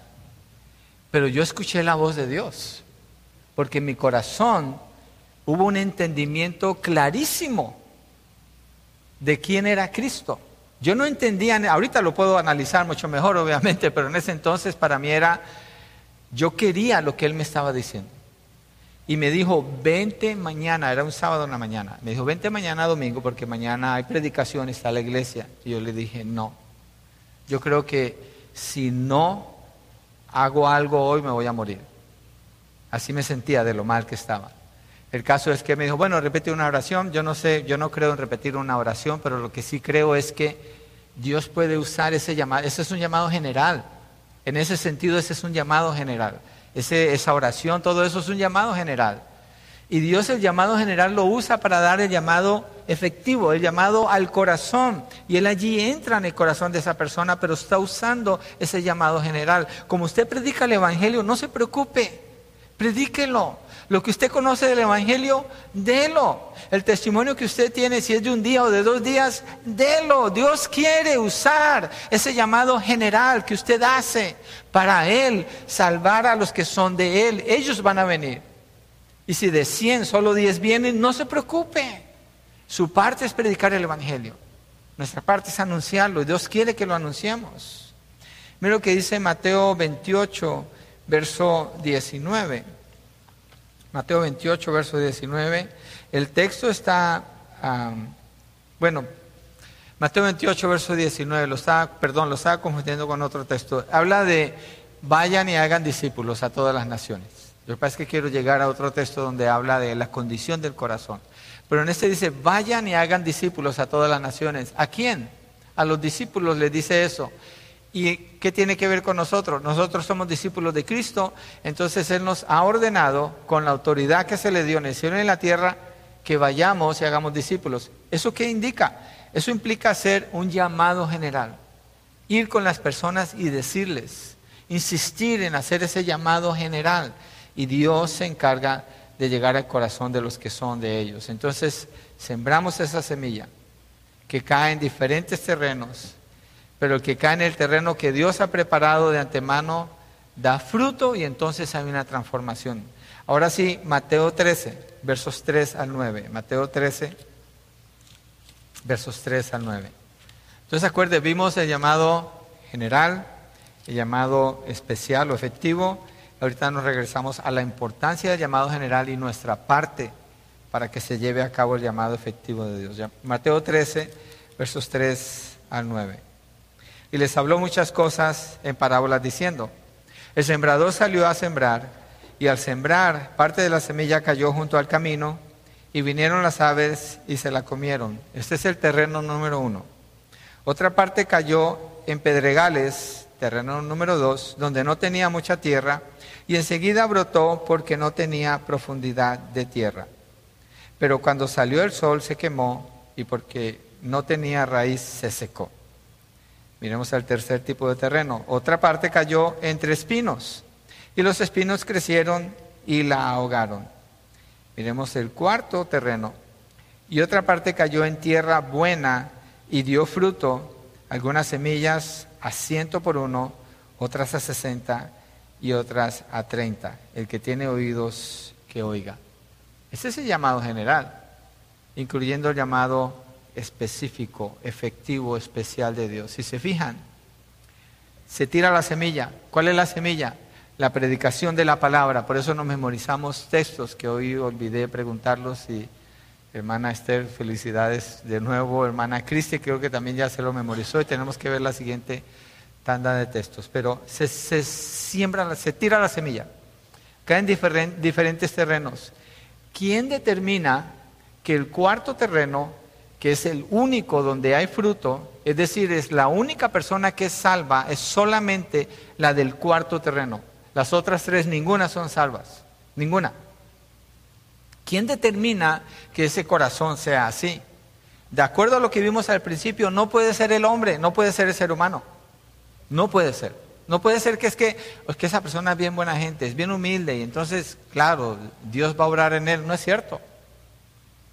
pero yo escuché la voz de Dios, porque en mi corazón hubo un entendimiento clarísimo de quién era Cristo. Yo no entendía, ahorita lo puedo analizar mucho mejor, obviamente, pero en ese entonces para mí era, yo quería lo que él me estaba diciendo. Y me dijo, vente mañana, era un sábado en la mañana. Me dijo, vente mañana domingo porque mañana hay predicación, está la iglesia. Y yo le dije, no. Yo creo que si no hago algo hoy me voy a morir. Así me sentía de lo mal que estaba. El caso es que me dijo, bueno, repite una oración. Yo no sé, yo no creo en repetir una oración, pero lo que sí creo es que Dios puede usar ese llamado. Ese es un llamado general. En ese sentido, ese es un llamado general. Ese, esa oración, todo eso es un llamado general. Y Dios el llamado general lo usa para dar el llamado efectivo, el llamado al corazón. Y Él allí entra en el corazón de esa persona, pero está usando ese llamado general. Como usted predica el Evangelio, no se preocupe predíquelo. Lo que usted conoce del Evangelio, délo. El testimonio que usted tiene, si es de un día o de dos días, délo. Dios quiere usar ese llamado general que usted hace para Él, salvar a los que son de Él. Ellos van a venir. Y si de 100 solo 10 vienen, no se preocupe. Su parte es predicar el Evangelio. Nuestra parte es anunciarlo. Dios quiere que lo anunciemos. Mira lo que dice Mateo 28, verso 19. Mateo 28, verso 19. El texto está, bueno, Mateo 28, verso 19, lo estaba, perdón, lo estaba confundiendo con otro texto. Habla de vayan y hagan discípulos a todas las naciones. Lo que pasa es que quiero llegar a otro texto donde habla de la condición del corazón. Pero en este dice, vayan y hagan discípulos a todas las naciones. ¿A quién? A los discípulos les dice eso. ¿Y qué tiene que ver con nosotros? Nosotros somos discípulos de Cristo, entonces Él nos ha ordenado, con la autoridad que se le dio en el cielo y en la tierra, que vayamos y hagamos discípulos. ¿Eso qué indica? Eso implica hacer un llamado general, ir con las personas y decirles, insistir en hacer ese llamado general, y Dios se encarga de llegar al corazón de los que son de ellos. Entonces, sembramos esa semilla que cae en diferentes terrenos pero el que cae en el terreno que Dios ha preparado de antemano da fruto y entonces hay una transformación. Ahora sí, Mateo 13, versos 3 al 9. Mateo 13, versos 3 al 9. Entonces, acuerde, vimos el llamado general, el llamado especial o efectivo. Ahorita nos regresamos a la importancia del llamado general y nuestra parte para que se lleve a cabo el llamado efectivo de Dios. Mateo 13, versos 3 al 9 y les habló muchas cosas en parábolas diciendo, el sembrador salió a sembrar y al sembrar parte de la semilla cayó junto al camino y vinieron las aves y se la comieron. Este es el terreno número uno. Otra parte cayó en pedregales, terreno número dos, donde no tenía mucha tierra y enseguida brotó porque no tenía profundidad de tierra. Pero cuando salió el sol se quemó y porque no tenía raíz se secó. Miremos al tercer tipo de terreno. Otra parte cayó entre espinos y los espinos crecieron y la ahogaron. Miremos el cuarto terreno. Y otra parte cayó en tierra buena y dio fruto, algunas semillas a ciento por uno, otras a sesenta y otras a treinta. El que tiene oídos, que oiga. Ese es el llamado general, incluyendo el llamado específico, efectivo, especial de Dios. Si se fijan, se tira la semilla. ¿Cuál es la semilla? La predicación de la palabra. Por eso nos memorizamos textos que hoy olvidé preguntarlos hermana Esther, felicidades de nuevo. Hermana Cristi, creo que también ya se lo memorizó y tenemos que ver la siguiente tanda de textos. Pero se, siembra, se tira la semilla. Caen diferentes terrenos. ¿Quién determina que el cuarto terreno que es el único donde hay fruto, es decir, es la única persona que es salva, es solamente la del cuarto terreno. Las otras tres, ninguna son salvas, ninguna. ¿Quién determina que ese corazón sea así? De acuerdo a lo que vimos al principio, no puede ser el hombre, no puede ser el ser humano. No puede ser. No puede ser que es que, es que esa persona es bien buena gente, es bien humilde y entonces, claro, Dios va a obrar en él. No es cierto.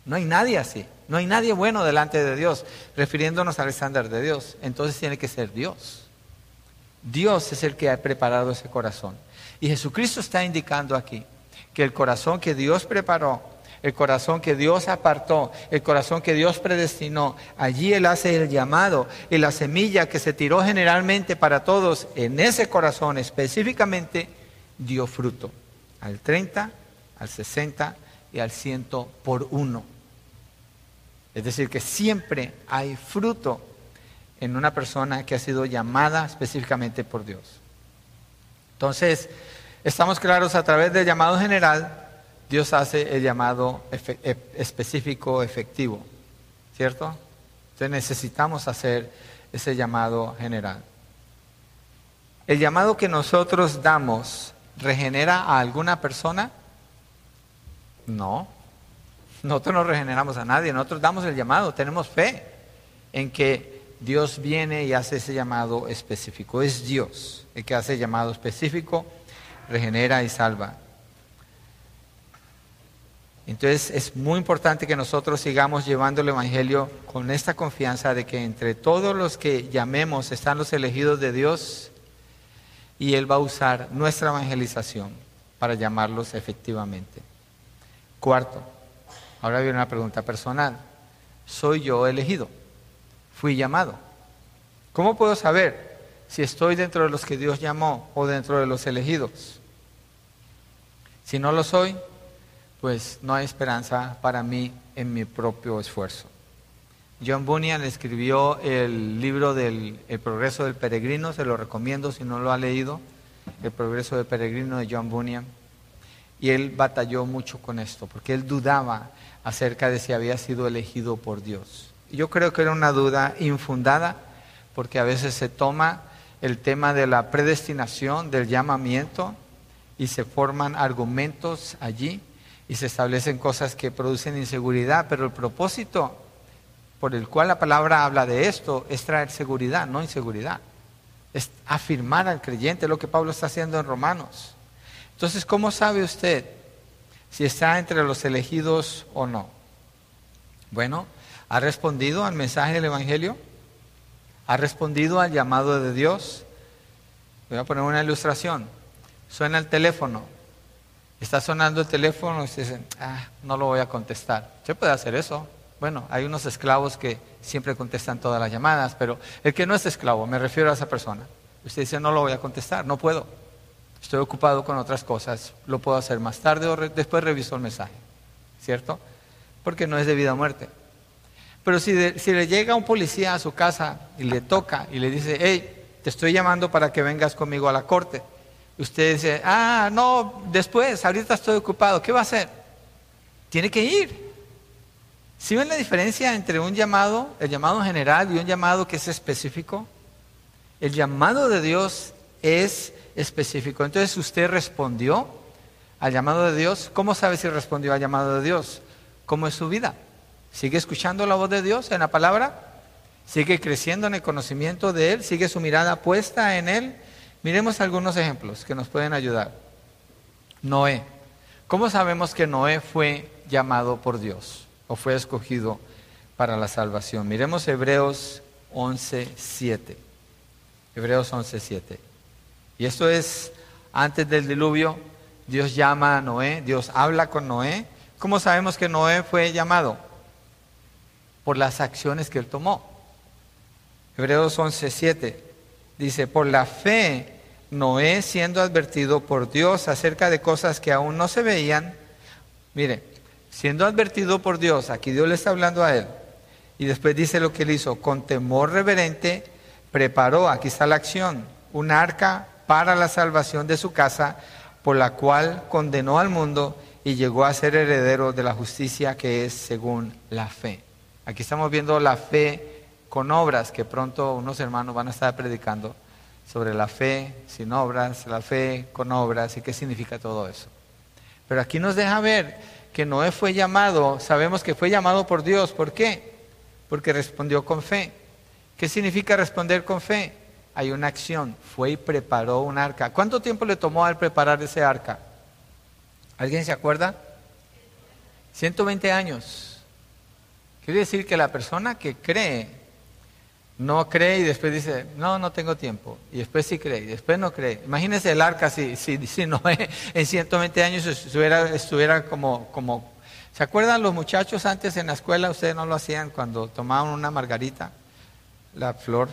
No hay nadie así. No hay nadie bueno delante de Dios, refiriéndonos al estándar de Dios. Entonces tiene que ser Dios. Dios es el que ha preparado ese corazón. Y Jesucristo está indicando aquí que el corazón que Dios preparó, el corazón que Dios apartó, el corazón que Dios predestinó, allí Él hace el llamado y la semilla que se tiró generalmente para todos en ese corazón específicamente dio fruto al 30, al 60 y al 100 por uno. Es decir, que siempre hay fruto en una persona que ha sido llamada específicamente por Dios. Entonces, estamos claros, a través del llamado general, Dios hace el llamado e, específico, efectivo, ¿cierto? Entonces necesitamos hacer ese llamado general. ¿El llamado que nosotros damos regenera a alguna persona? No. Nosotros no regeneramos a nadie, nosotros damos el llamado, tenemos fe en que Dios viene y hace ese llamado específico. Es Dios el que hace el llamado específico, regenera y salva. Entonces es muy importante que nosotros sigamos llevando el Evangelio con esta confianza de que entre todos los que llamemos están los elegidos de Dios y Él va a usar nuestra evangelización para llamarlos efectivamente. Cuarto, ahora viene una pregunta personal. ¿Soy yo elegido? ¿Fui llamado? ¿Cómo puedo saber si estoy dentro de los que Dios llamó o dentro de los elegidos? Si no lo soy, pues no hay esperanza para mí en mi propio esfuerzo. John Bunyan escribió el libro del El progreso del peregrino, se lo recomiendo si no lo ha leído, El progreso del peregrino de John Bunyan. Y él batalló mucho con esto, porque él dudaba acerca de si había sido elegido por Dios. Yo creo que era una duda infundada, porque a veces se toma el tema de la predestinación, del llamamiento, y se forman argumentos allí y se establecen cosas que producen inseguridad, pero el propósito por el cual la palabra habla de esto es traer seguridad, no inseguridad. Es afirmar al creyente lo que Pablo está haciendo en Romanos. Entonces, ¿cómo sabe usted si está entre los elegidos o no? Bueno, ¿ha respondido al mensaje del Evangelio? ¿Ha respondido al llamado de Dios? Voy a poner una ilustración. Suena el teléfono, Está sonando el teléfono y se dicen, ah, no lo voy a contestar. ¿Se puede hacer eso? Bueno, hay unos esclavos que siempre contestan todas las llamadas, pero el que no es esclavo, me refiero a esa persona. Usted dice, no lo voy a contestar, no puedo. Estoy ocupado con otras cosas, lo puedo hacer más tarde o después reviso el mensaje. ¿Cierto? Porque no es de vida o muerte. Pero si, si le llega un policía a su casa y le toca y le dice, hey, te estoy llamando para que vengas conmigo a la corte Usted dice, ah, no, después, ahorita estoy ocupado, ¿qué va a hacer? Tiene que ir. ¿Sí ven la diferencia entre un llamado, el llamado general y un llamado que es específico? El llamado de Dios es específico. Entonces usted respondió al llamado de Dios. ¿Cómo sabe si respondió al llamado de Dios? ¿Cómo es su vida? ¿Sigue escuchando la voz de Dios en la palabra? ¿Sigue creciendo en el conocimiento de Él? ¿Sigue su mirada puesta en Él? Miremos algunos ejemplos que nos pueden ayudar. Noé. ¿Cómo sabemos que Noé fue llamado por Dios o fue escogido para la salvación? Miremos Hebreos 11.7. Hebreos 11.7. Y esto es antes del diluvio. Dios llama a Noé, Dios habla con Noé. ¿Cómo sabemos que Noé fue llamado? Por las acciones que él tomó. Hebreos 11.7 Dice, por la fe, Noé siendo advertido por Dios acerca de cosas que aún no se veían, mire, siendo advertido por Dios, aquí Dios le está hablando a él, y después dice lo que él hizo, con temor reverente, preparó, aquí está la acción, un arca para la salvación de su casa, por la cual condenó al mundo y llegó a ser heredero de la justicia que es según la fe. Aquí estamos viendo la fe con obras, que pronto unos hermanos van a estar predicando sobre la fe sin obras, la fe con obras y qué significa todo eso. Pero aquí nos deja ver que Noé fue llamado, sabemos que fue llamado por Dios, ¿por qué? Porque respondió con fe. ¿Qué significa responder con fe? Hay una acción, fue y preparó un arca. ¿Cuánto tiempo le tomó al preparar ese arca? ¿Alguien se acuerda? 120 años. Quiere decir que la persona que cree no cree y después dice, no, no tengo tiempo. Y después sí cree y después no cree. Imagínense el arca si, si, si Noé en 120 años estuviera, estuviera como, como... ¿Se acuerdan los muchachos antes en la escuela? Ustedes no lo hacían cuando tomaban una margarita, la flor,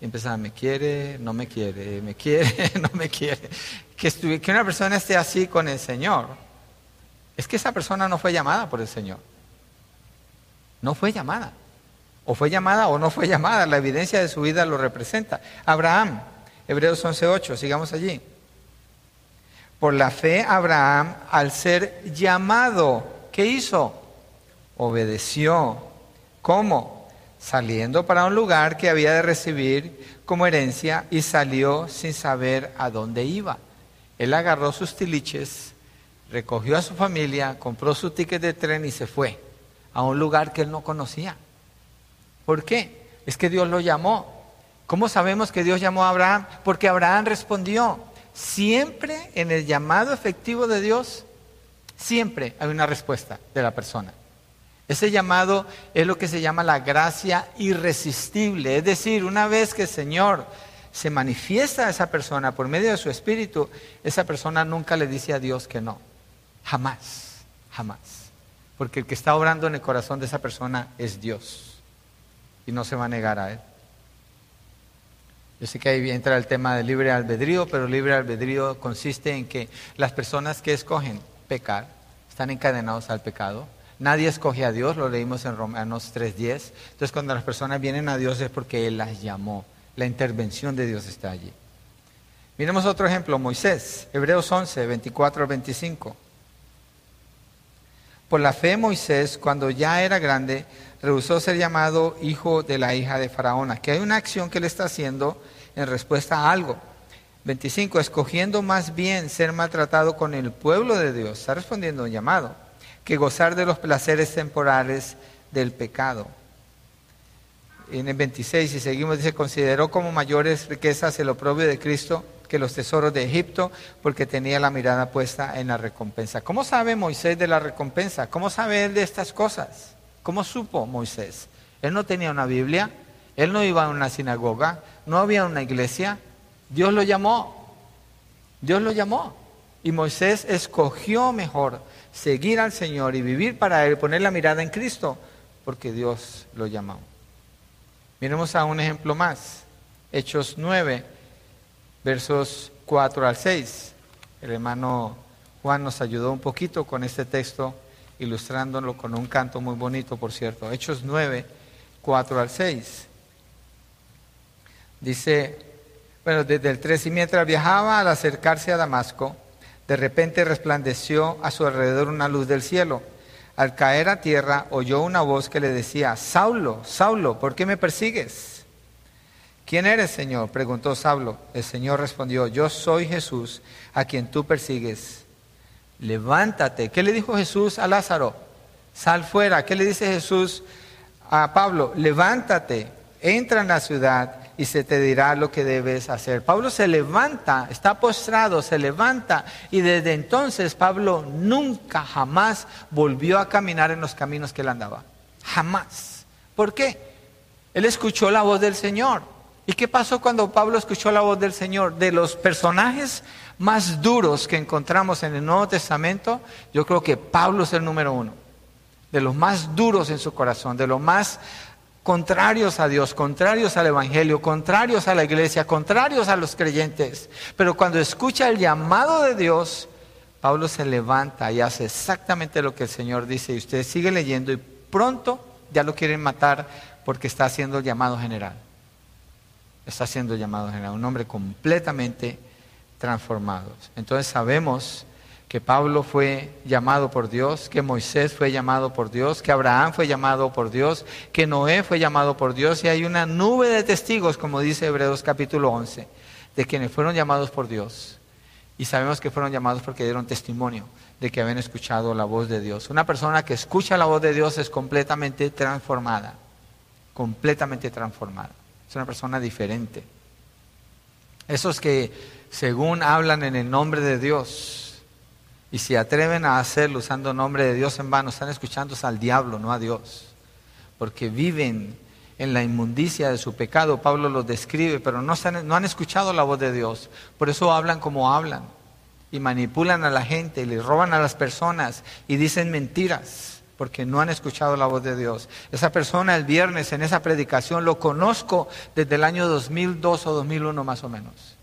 y empezaban, me quiere, no me quiere, me quiere, no me quiere. Que, que una persona esté así con el Señor. Es que esa persona no fue llamada por el Señor. No fue llamada. O fue llamada o no fue llamada, la evidencia de su vida lo representa. Abraham, Hebreos 11.8, sigamos allí. Por la fe, Abraham, al ser llamado, ¿qué hizo? Obedeció. ¿Cómo? Saliendo para un lugar que había de recibir como herencia y salió sin saber a dónde iba. Él agarró sus tiliches, recogió a su familia, compró su ticket de tren y se fue a un lugar que él no conocía. ¿Por qué? Es que Dios lo llamó. ¿Cómo sabemos que Dios llamó a Abraham? Porque Abraham respondió. Siempre en el llamado efectivo de Dios Siempre hay una respuesta de la persona. Ese llamado es lo que se llama la gracia irresistible. Es decir, una vez que el Señor se manifiesta a esa persona por medio de su espíritu, esa persona nunca le dice a Dios que no. Jamás, jamás. Porque el que está obrando en el corazón de esa persona es Dios. Y no se va a negar a Él. Yo sé que ahí entra el tema del libre albedrío, pero libre albedrío consiste en que las personas que escogen pecar están encadenados al pecado. Nadie escoge a Dios, lo leímos en Romanos 3.10. Entonces cuando las personas vienen a Dios es porque Él las llamó. La intervención de Dios está allí. Miremos otro ejemplo, Moisés, Hebreos 11, 24 al 25. Por la fe Moisés, cuando ya era grande, rehusó ser llamado hijo de la hija de Faraón. Que hay una acción que él está haciendo en respuesta a algo. 25. Escogiendo más bien ser maltratado con el pueblo de Dios. Está respondiendo un llamado. Que gozar de los placeres temporales del pecado. En el 26, y seguimos, dice, consideró como mayores riquezas el oprobio de Cristo que los tesoros de Egipto, porque tenía la mirada puesta en la recompensa. ¿Cómo sabe Moisés de la recompensa? ¿Cómo sabe él de estas cosas? ¿Cómo supo Moisés? Él no tenía una Biblia, él no iba a una sinagoga, no había una iglesia. Dios lo llamó. Dios lo llamó. Y Moisés escogió mejor seguir al Señor y vivir para Él, poner la mirada en Cristo, porque Dios lo llamó. Miremos a un ejemplo más. Hechos 9, versos 4 al 6. El hermano Juan nos ayudó un poquito con este texto ilustrándolo con un canto muy bonito, por cierto. Hechos 9, 4 al 6. Dice, bueno, desde el 3, y mientras viajaba al acercarse a Damasco, de repente resplandeció a su alrededor una luz del cielo. Al caer a tierra, oyó una voz que le decía, Saulo, Saulo, ¿por qué me persigues? ¿Quién eres, Señor? preguntó Saulo. El Señor respondió, yo soy Jesús, a quien tú persigues levántate. ¿Qué le dijo Jesús a Lázaro? Sal fuera. ¿Qué le dice Jesús a Pablo? Levántate, entra en la ciudad y se te dirá lo que debes hacer. Pablo se levanta, está postrado, se levanta y desde entonces Pablo nunca, jamás volvió a caminar en los caminos que él andaba. Jamás. ¿Por qué? Él escuchó la voz del Señor. ¿Y qué pasó cuando Pablo escuchó la voz del Señor? De los personajes más duros que encontramos en el Nuevo Testamento, yo creo que Pablo es el número uno. De los más duros en su corazón, de los más contrarios a Dios, contrarios al Evangelio, contrarios a la iglesia, contrarios a los creyentes. Pero cuando escucha el llamado de Dios, Pablo se levanta y hace exactamente lo que el Señor dice. Y usted sigue leyendo y pronto ya lo quieren matar porque está haciendo el llamado general. Está haciendo el llamado general. Un hombre completamente transformados. Entonces sabemos que Pablo fue llamado por Dios, que Moisés fue llamado por Dios, que Abraham fue llamado por Dios, que Noé fue llamado por Dios y hay una nube de testigos, como dice Hebreos capítulo 11, de quienes fueron llamados por Dios. Y sabemos que fueron llamados porque dieron testimonio de que habían escuchado la voz de Dios. Una persona que escucha la voz de Dios es completamente transformada, completamente transformada. Es una persona diferente. Esos que según hablan en el nombre de Dios y se atreven a hacerlo usando el nombre de Dios en vano, están escuchando al diablo, no a Dios, porque viven en la inmundicia de su pecado. Pablo lo describe, pero no, no han escuchado la voz de Dios, por eso hablan como hablan y manipulan a la gente y le roban a las personas y dicen mentiras porque no han escuchado la voz de Dios. Esa persona el viernes en esa predicación lo conozco desde el año 2002 o 2001 más o menos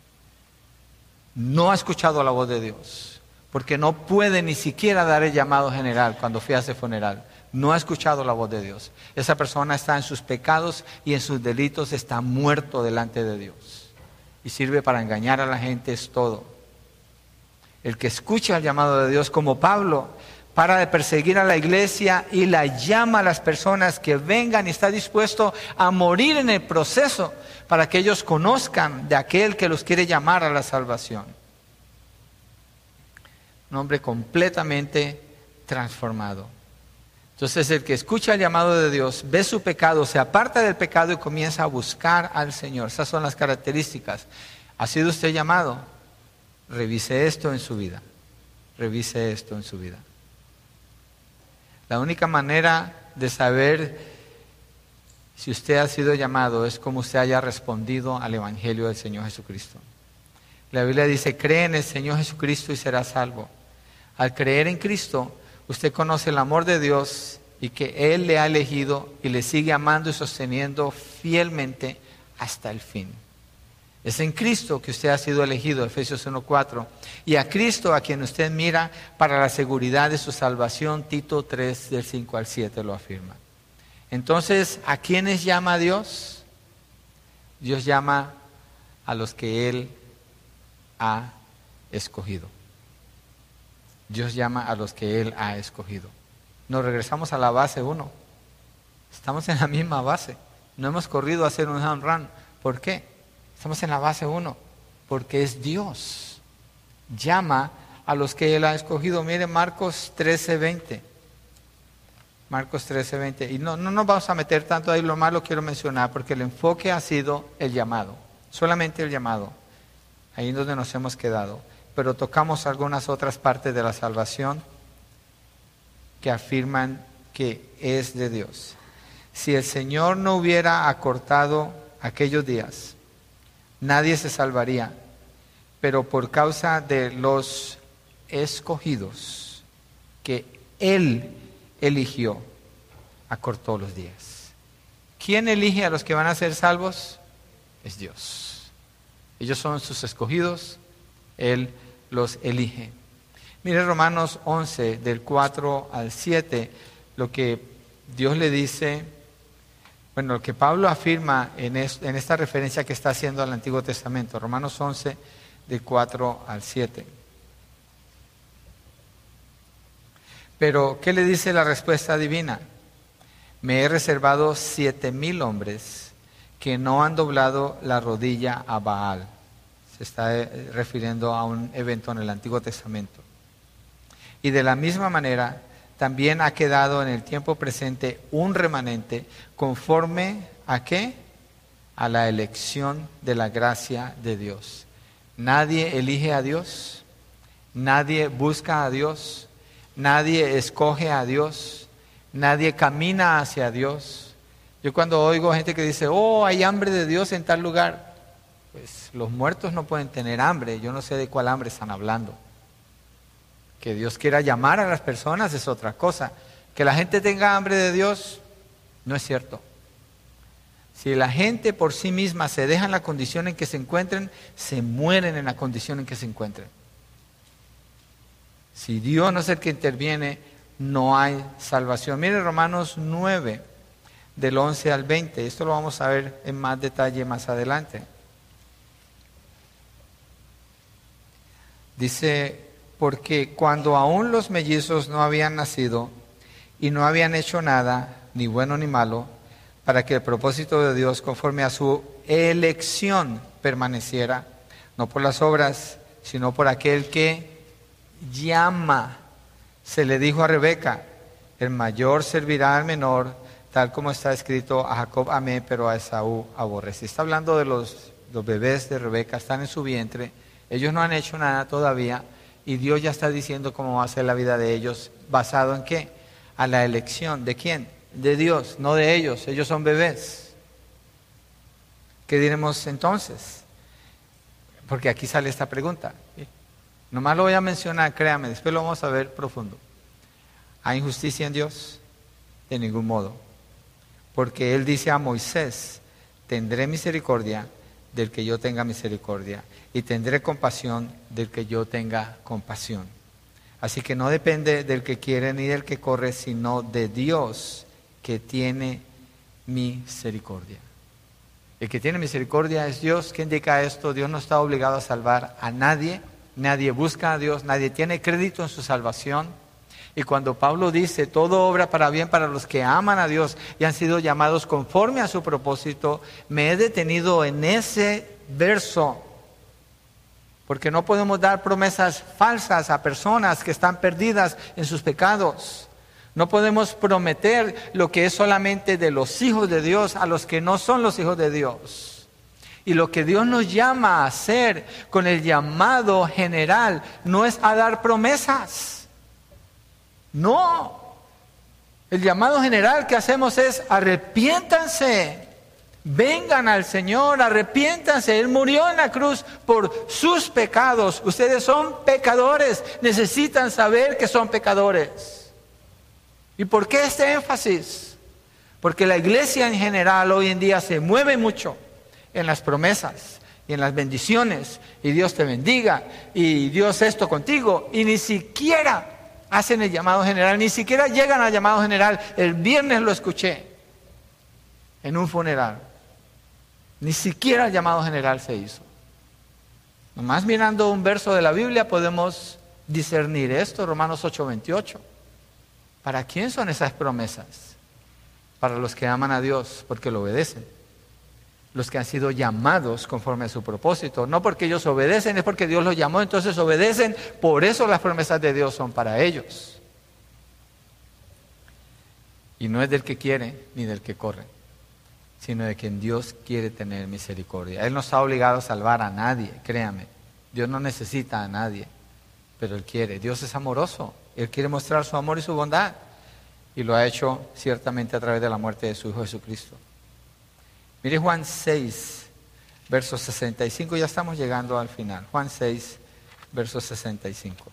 no ha escuchado la voz de Dios, porque no puede ni siquiera dar el llamado general cuando fui a ese funeral. No ha escuchado la voz de Dios. Esa persona está en sus pecados y en sus delitos, está muerto delante de Dios. Y sirve para engañar a la gente, es todo. El que escucha el llamado de Dios, como Pablo, para de perseguir a la iglesia y la llama a las personas que vengan y está dispuesto a morir en el proceso para que ellos conozcan de aquel que los quiere llamar a la salvación. Un hombre completamente transformado. Entonces el que escucha el llamado de Dios, ve su pecado, se aparta del pecado y comienza a buscar al Señor. Esas son las características. ¿Ha sido usted llamado? Revise esto en su vida. Revise esto en su vida. La única manera de saber si usted ha sido llamado es como usted haya respondido al Evangelio del Señor Jesucristo. La Biblia dice, cree en el Señor Jesucristo y será salvo. Al creer en Cristo, usted conoce el amor de Dios y que Él le ha elegido y le sigue amando y sosteniendo fielmente hasta el fin. Es en Cristo que usted ha sido elegido, Efesios 1.4. Y a Cristo a quien usted mira para la seguridad de su salvación, Tito 3 del 5 al 7 lo afirma. Entonces, ¿a quiénes llama Dios? Dios llama a los que Él ha escogido. Dios llama a los que Él ha escogido. Nos regresamos a la base 1. Estamos en la misma base. No hemos corrido a hacer un home run. ¿Por qué? Estamos en la base 1. Porque es Dios. Llama a los que Él ha escogido. Mire Marcos 13:20. Marcos 13:20. Y no, no nos vamos a meter tanto ahí, lo más lo quiero mencionar, porque el enfoque ha sido el llamado. Solamente el llamado. Ahí es donde nos hemos quedado. Pero tocamos algunas otras partes de la salvación que afirman que es de Dios. Si el Señor no hubiera acortado aquellos días, nadie se salvaría, pero por causa de los escogidos que Él eligió, acortó los días. ¿Quién elige a los que van a ser salvos? Es Dios. Ellos son sus escogidos, Él los elige. Mire Romanos 11, del 4 al 7, lo que Dios le dice bueno, lo que Pablo afirma en, esta referencia que está haciendo al Antiguo Testamento, Romanos 11, de 4 al 7. Pero, ¿qué le dice la respuesta divina? Me he reservado siete mil hombres que no han doblado la rodilla a Baal. Se está eh, refiriendo a un evento en el Antiguo Testamento. Y de la misma manera, también ha quedado en el tiempo presente un remanente conforme a qué? A la elección de la gracia de Dios. Nadie elige a Dios, nadie busca a Dios, nadie escoge a Dios, nadie camina hacia Dios. Yo cuando oigo gente que dice, oh, hay hambre de Dios en tal lugar, pues los muertos no pueden tener hambre, yo no sé de cuál hambre están hablando. Que Dios quiera llamar a las personas es otra cosa. Que la gente tenga hambre de Dios no es cierto. Si la gente por sí misma se deja en la condición en que se encuentren, se mueren en la condición en que se encuentren. Si Dios no es el que interviene, no hay salvación. Mire Romanos 9, del 11 al 20. Esto lo vamos a ver en más detalle más adelante. Dice porque cuando aún los mellizos no habían nacido y no habían hecho nada, ni bueno ni malo, para que el propósito de Dios conforme a su elección permaneciera, no por las obras, sino por aquel que llama. Se le dijo a Rebeca, el mayor servirá al menor, tal como está escrito, a Jacob amé, pero a Esaú aborrecí. Está hablando de los, los bebés de Rebeca, están en su vientre, ellos no han hecho nada todavía, y Dios ya está diciendo cómo va a ser la vida de ellos, basado en qué? A la elección. ¿De quién? De Dios, no de ellos. Ellos son bebés. ¿Qué diremos entonces? Porque aquí sale esta pregunta. Nomás lo voy a mencionar, créame, después lo vamos a ver profundo. ¿Hay injusticia en Dios? De ningún modo. Porque Él dice a Moisés, tendré misericordia del que yo tenga misericordia y tendré compasión del que yo tenga compasión. Así que no depende del que quiere ni del que corre, sino de Dios que tiene misericordia. El que tiene misericordia es Dios. ¿Qué indica esto? Dios no está obligado a salvar a nadie. Nadie busca a Dios. Nadie tiene crédito en su salvación. Y cuando Pablo dice, todo obra para bien para los que aman a Dios y han sido llamados conforme a su propósito, me he detenido en ese verso porque no podemos dar promesas falsas a personas que están perdidas en sus pecados. No podemos prometer lo que es solamente de los hijos de Dios a los que no son los hijos de Dios. Y lo que Dios nos llama a hacer con el llamado general no es a dar promesas. No. El llamado general que hacemos es arrepiéntanse, vengan al Señor, arrepiéntanse. Él murió en la cruz por sus pecados. Ustedes son pecadores, necesitan saber que son pecadores. ¿Y por qué este énfasis? Porque la iglesia en general hoy en día se mueve mucho en las promesas y en las bendiciones y Dios te bendiga y Dios esto contigo y ni siquiera hacen el llamado general, ni siquiera llegan al llamado general. El viernes lo escuché en un funeral. Ni siquiera el llamado general se hizo. Nomás mirando un verso de la Biblia podemos discernir esto, Romanos 8:28. ¿Para quién son esas promesas? Para los que aman a Dios porque lo obedecen. Los que han sido llamados conforme a su propósito. No porque ellos obedecen, es porque Dios los llamó, entonces obedecen. Por eso las promesas de Dios son para ellos. Y no es del que quiere ni del que corre sino de quien Dios quiere tener misericordia. Él no está obligado a salvar a nadie, créame. Dios no necesita a nadie, pero Él quiere. Dios es amoroso, Él quiere mostrar su amor y su bondad. Y lo ha hecho ciertamente a través de la muerte de su Hijo Jesucristo. Mire Juan 6, verso 65, ya estamos llegando al final. Juan 6, verso 65.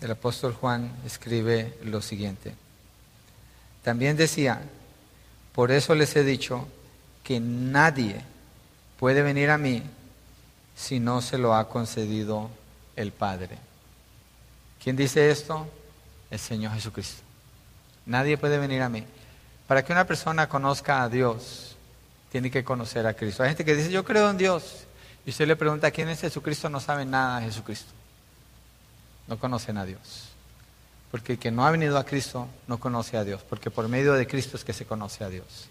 El apóstol Juan escribe lo siguiente. También decía, por eso les he dicho que nadie puede venir a mí si no se lo ha concedido el Padre. ¿Quién dice esto? El Señor Jesucristo. Nadie puede venir a mí. Para que una persona conozca a Dios, tiene que conocer a Cristo. Hay gente que dice, yo creo en Dios. Y usted le pregunta, ¿quién es Jesucristo? No sabe nada de Jesucristo. No conocen a Dios. Porque el que no ha venido a Cristo no conoce a Dios, porque por medio de Cristo es que se conoce a Dios.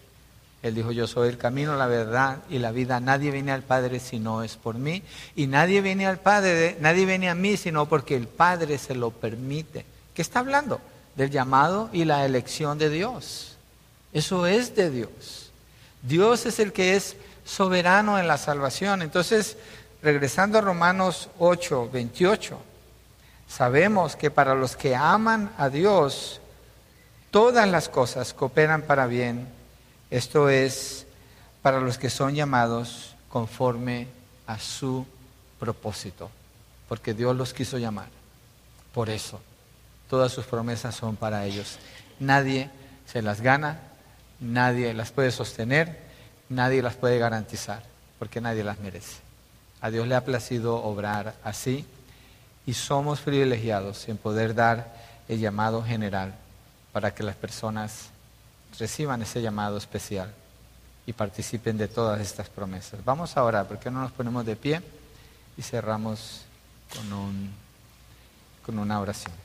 Él dijo, yo soy el camino, la verdad y la vida. Nadie viene al Padre si no es por mí. Y nadie viene al Padre, nadie viene a mí sino porque el Padre se lo permite. ¿Qué está hablando? Del llamado y la elección de Dios. Eso es de Dios. Dios es el que es soberano en la salvación. Entonces, regresando a Romanos 8, 28. Sabemos que para los que aman a Dios, todas las cosas cooperan para bien. Esto es, para los que son llamados conforme a su propósito. Porque Dios los quiso llamar. Por eso, todas sus promesas son para ellos. Nadie se las gana, nadie las puede sostener, nadie las puede garantizar, porque nadie las merece. A Dios le ha placido obrar así y somos privilegiados en poder dar el llamado general para que las personas reciban ese llamado especial y participen de todas estas promesas. Vamos a orar, porque no nos ponemos de pie y cerramos con, un, con una oración.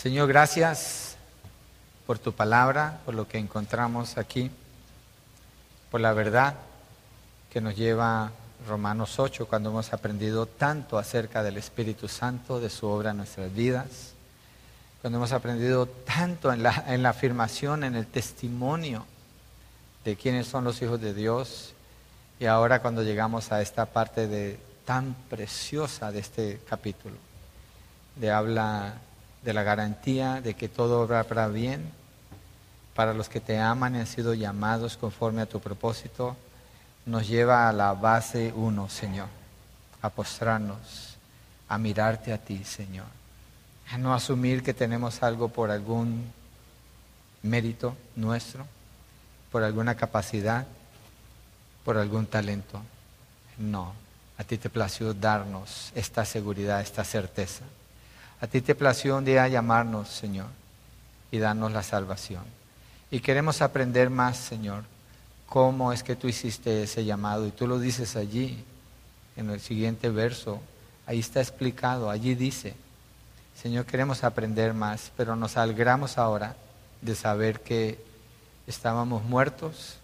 Señor, gracias por tu palabra, por lo que encontramos aquí, por la verdad que nos lleva Romanos 8, cuando hemos aprendido tanto acerca del Espíritu Santo, de su obra en nuestras vidas, cuando hemos aprendido tanto en la, en la afirmación, en el testimonio de quiénes son los hijos de Dios, y ahora cuando llegamos a esta parte de, tan preciosa de este capítulo, de habla de la garantía de que todo obra para bien para los que te aman y han sido llamados conforme a tu propósito nos lleva a la base uno, Señor, a postrarnos, a mirarte a ti, Señor, a no asumir que tenemos algo por algún mérito nuestro, por alguna capacidad, por algún talento. No, a ti te plació darnos esta seguridad, esta certeza. A ti te plació un día llamarnos, Señor, y darnos la salvación. Y queremos aprender más, Señor, cómo es que tú hiciste ese llamado. Y tú lo dices allí, en el siguiente verso. Ahí está explicado, allí dice, Señor, queremos aprender más, pero nos alegramos ahora de saber que estábamos muertos,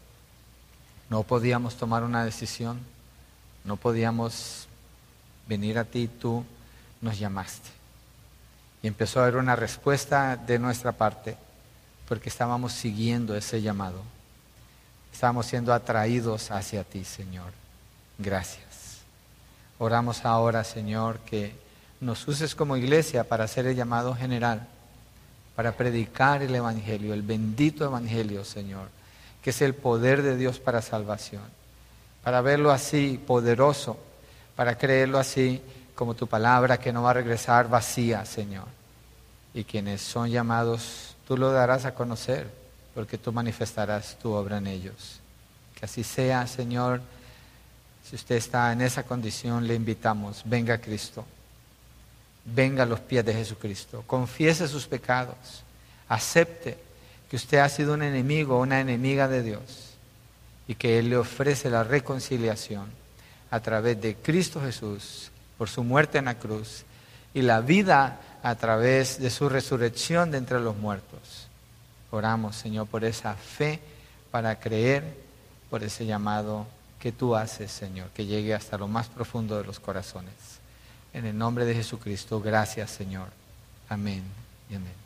no podíamos tomar una decisión, no podíamos venir a ti, tú nos llamaste. Y empezó a haber una respuesta de nuestra parte, porque estábamos siguiendo ese llamado. Estamos siendo atraídos hacia ti, Señor. Gracias. Oramos ahora, Señor, que nos uses como iglesia para hacer el llamado general, para predicar el Evangelio, el bendito Evangelio, Señor, que es el poder de Dios para salvación, para verlo así poderoso, para creerlo así como tu palabra que no va a regresar vacía, Señor. Y quienes son llamados, tú lo darás a conocer, porque tú manifestarás tu obra en ellos. Que así sea, Señor. Si usted está en esa condición, le invitamos, venga a Cristo. Venga a los pies de Jesucristo. Confiese sus pecados. Acepte que usted ha sido un enemigo una enemiga de Dios y que Él le ofrece la reconciliación a través de Cristo Jesús por su muerte en la cruz y la vida a través de su resurrección de entre los muertos. Oramos, Señor, por esa fe para creer, por ese llamado que tú haces, Señor, que llegue hasta lo más profundo de los corazones. En el nombre de Jesucristo, gracias, Señor. Amén y amén.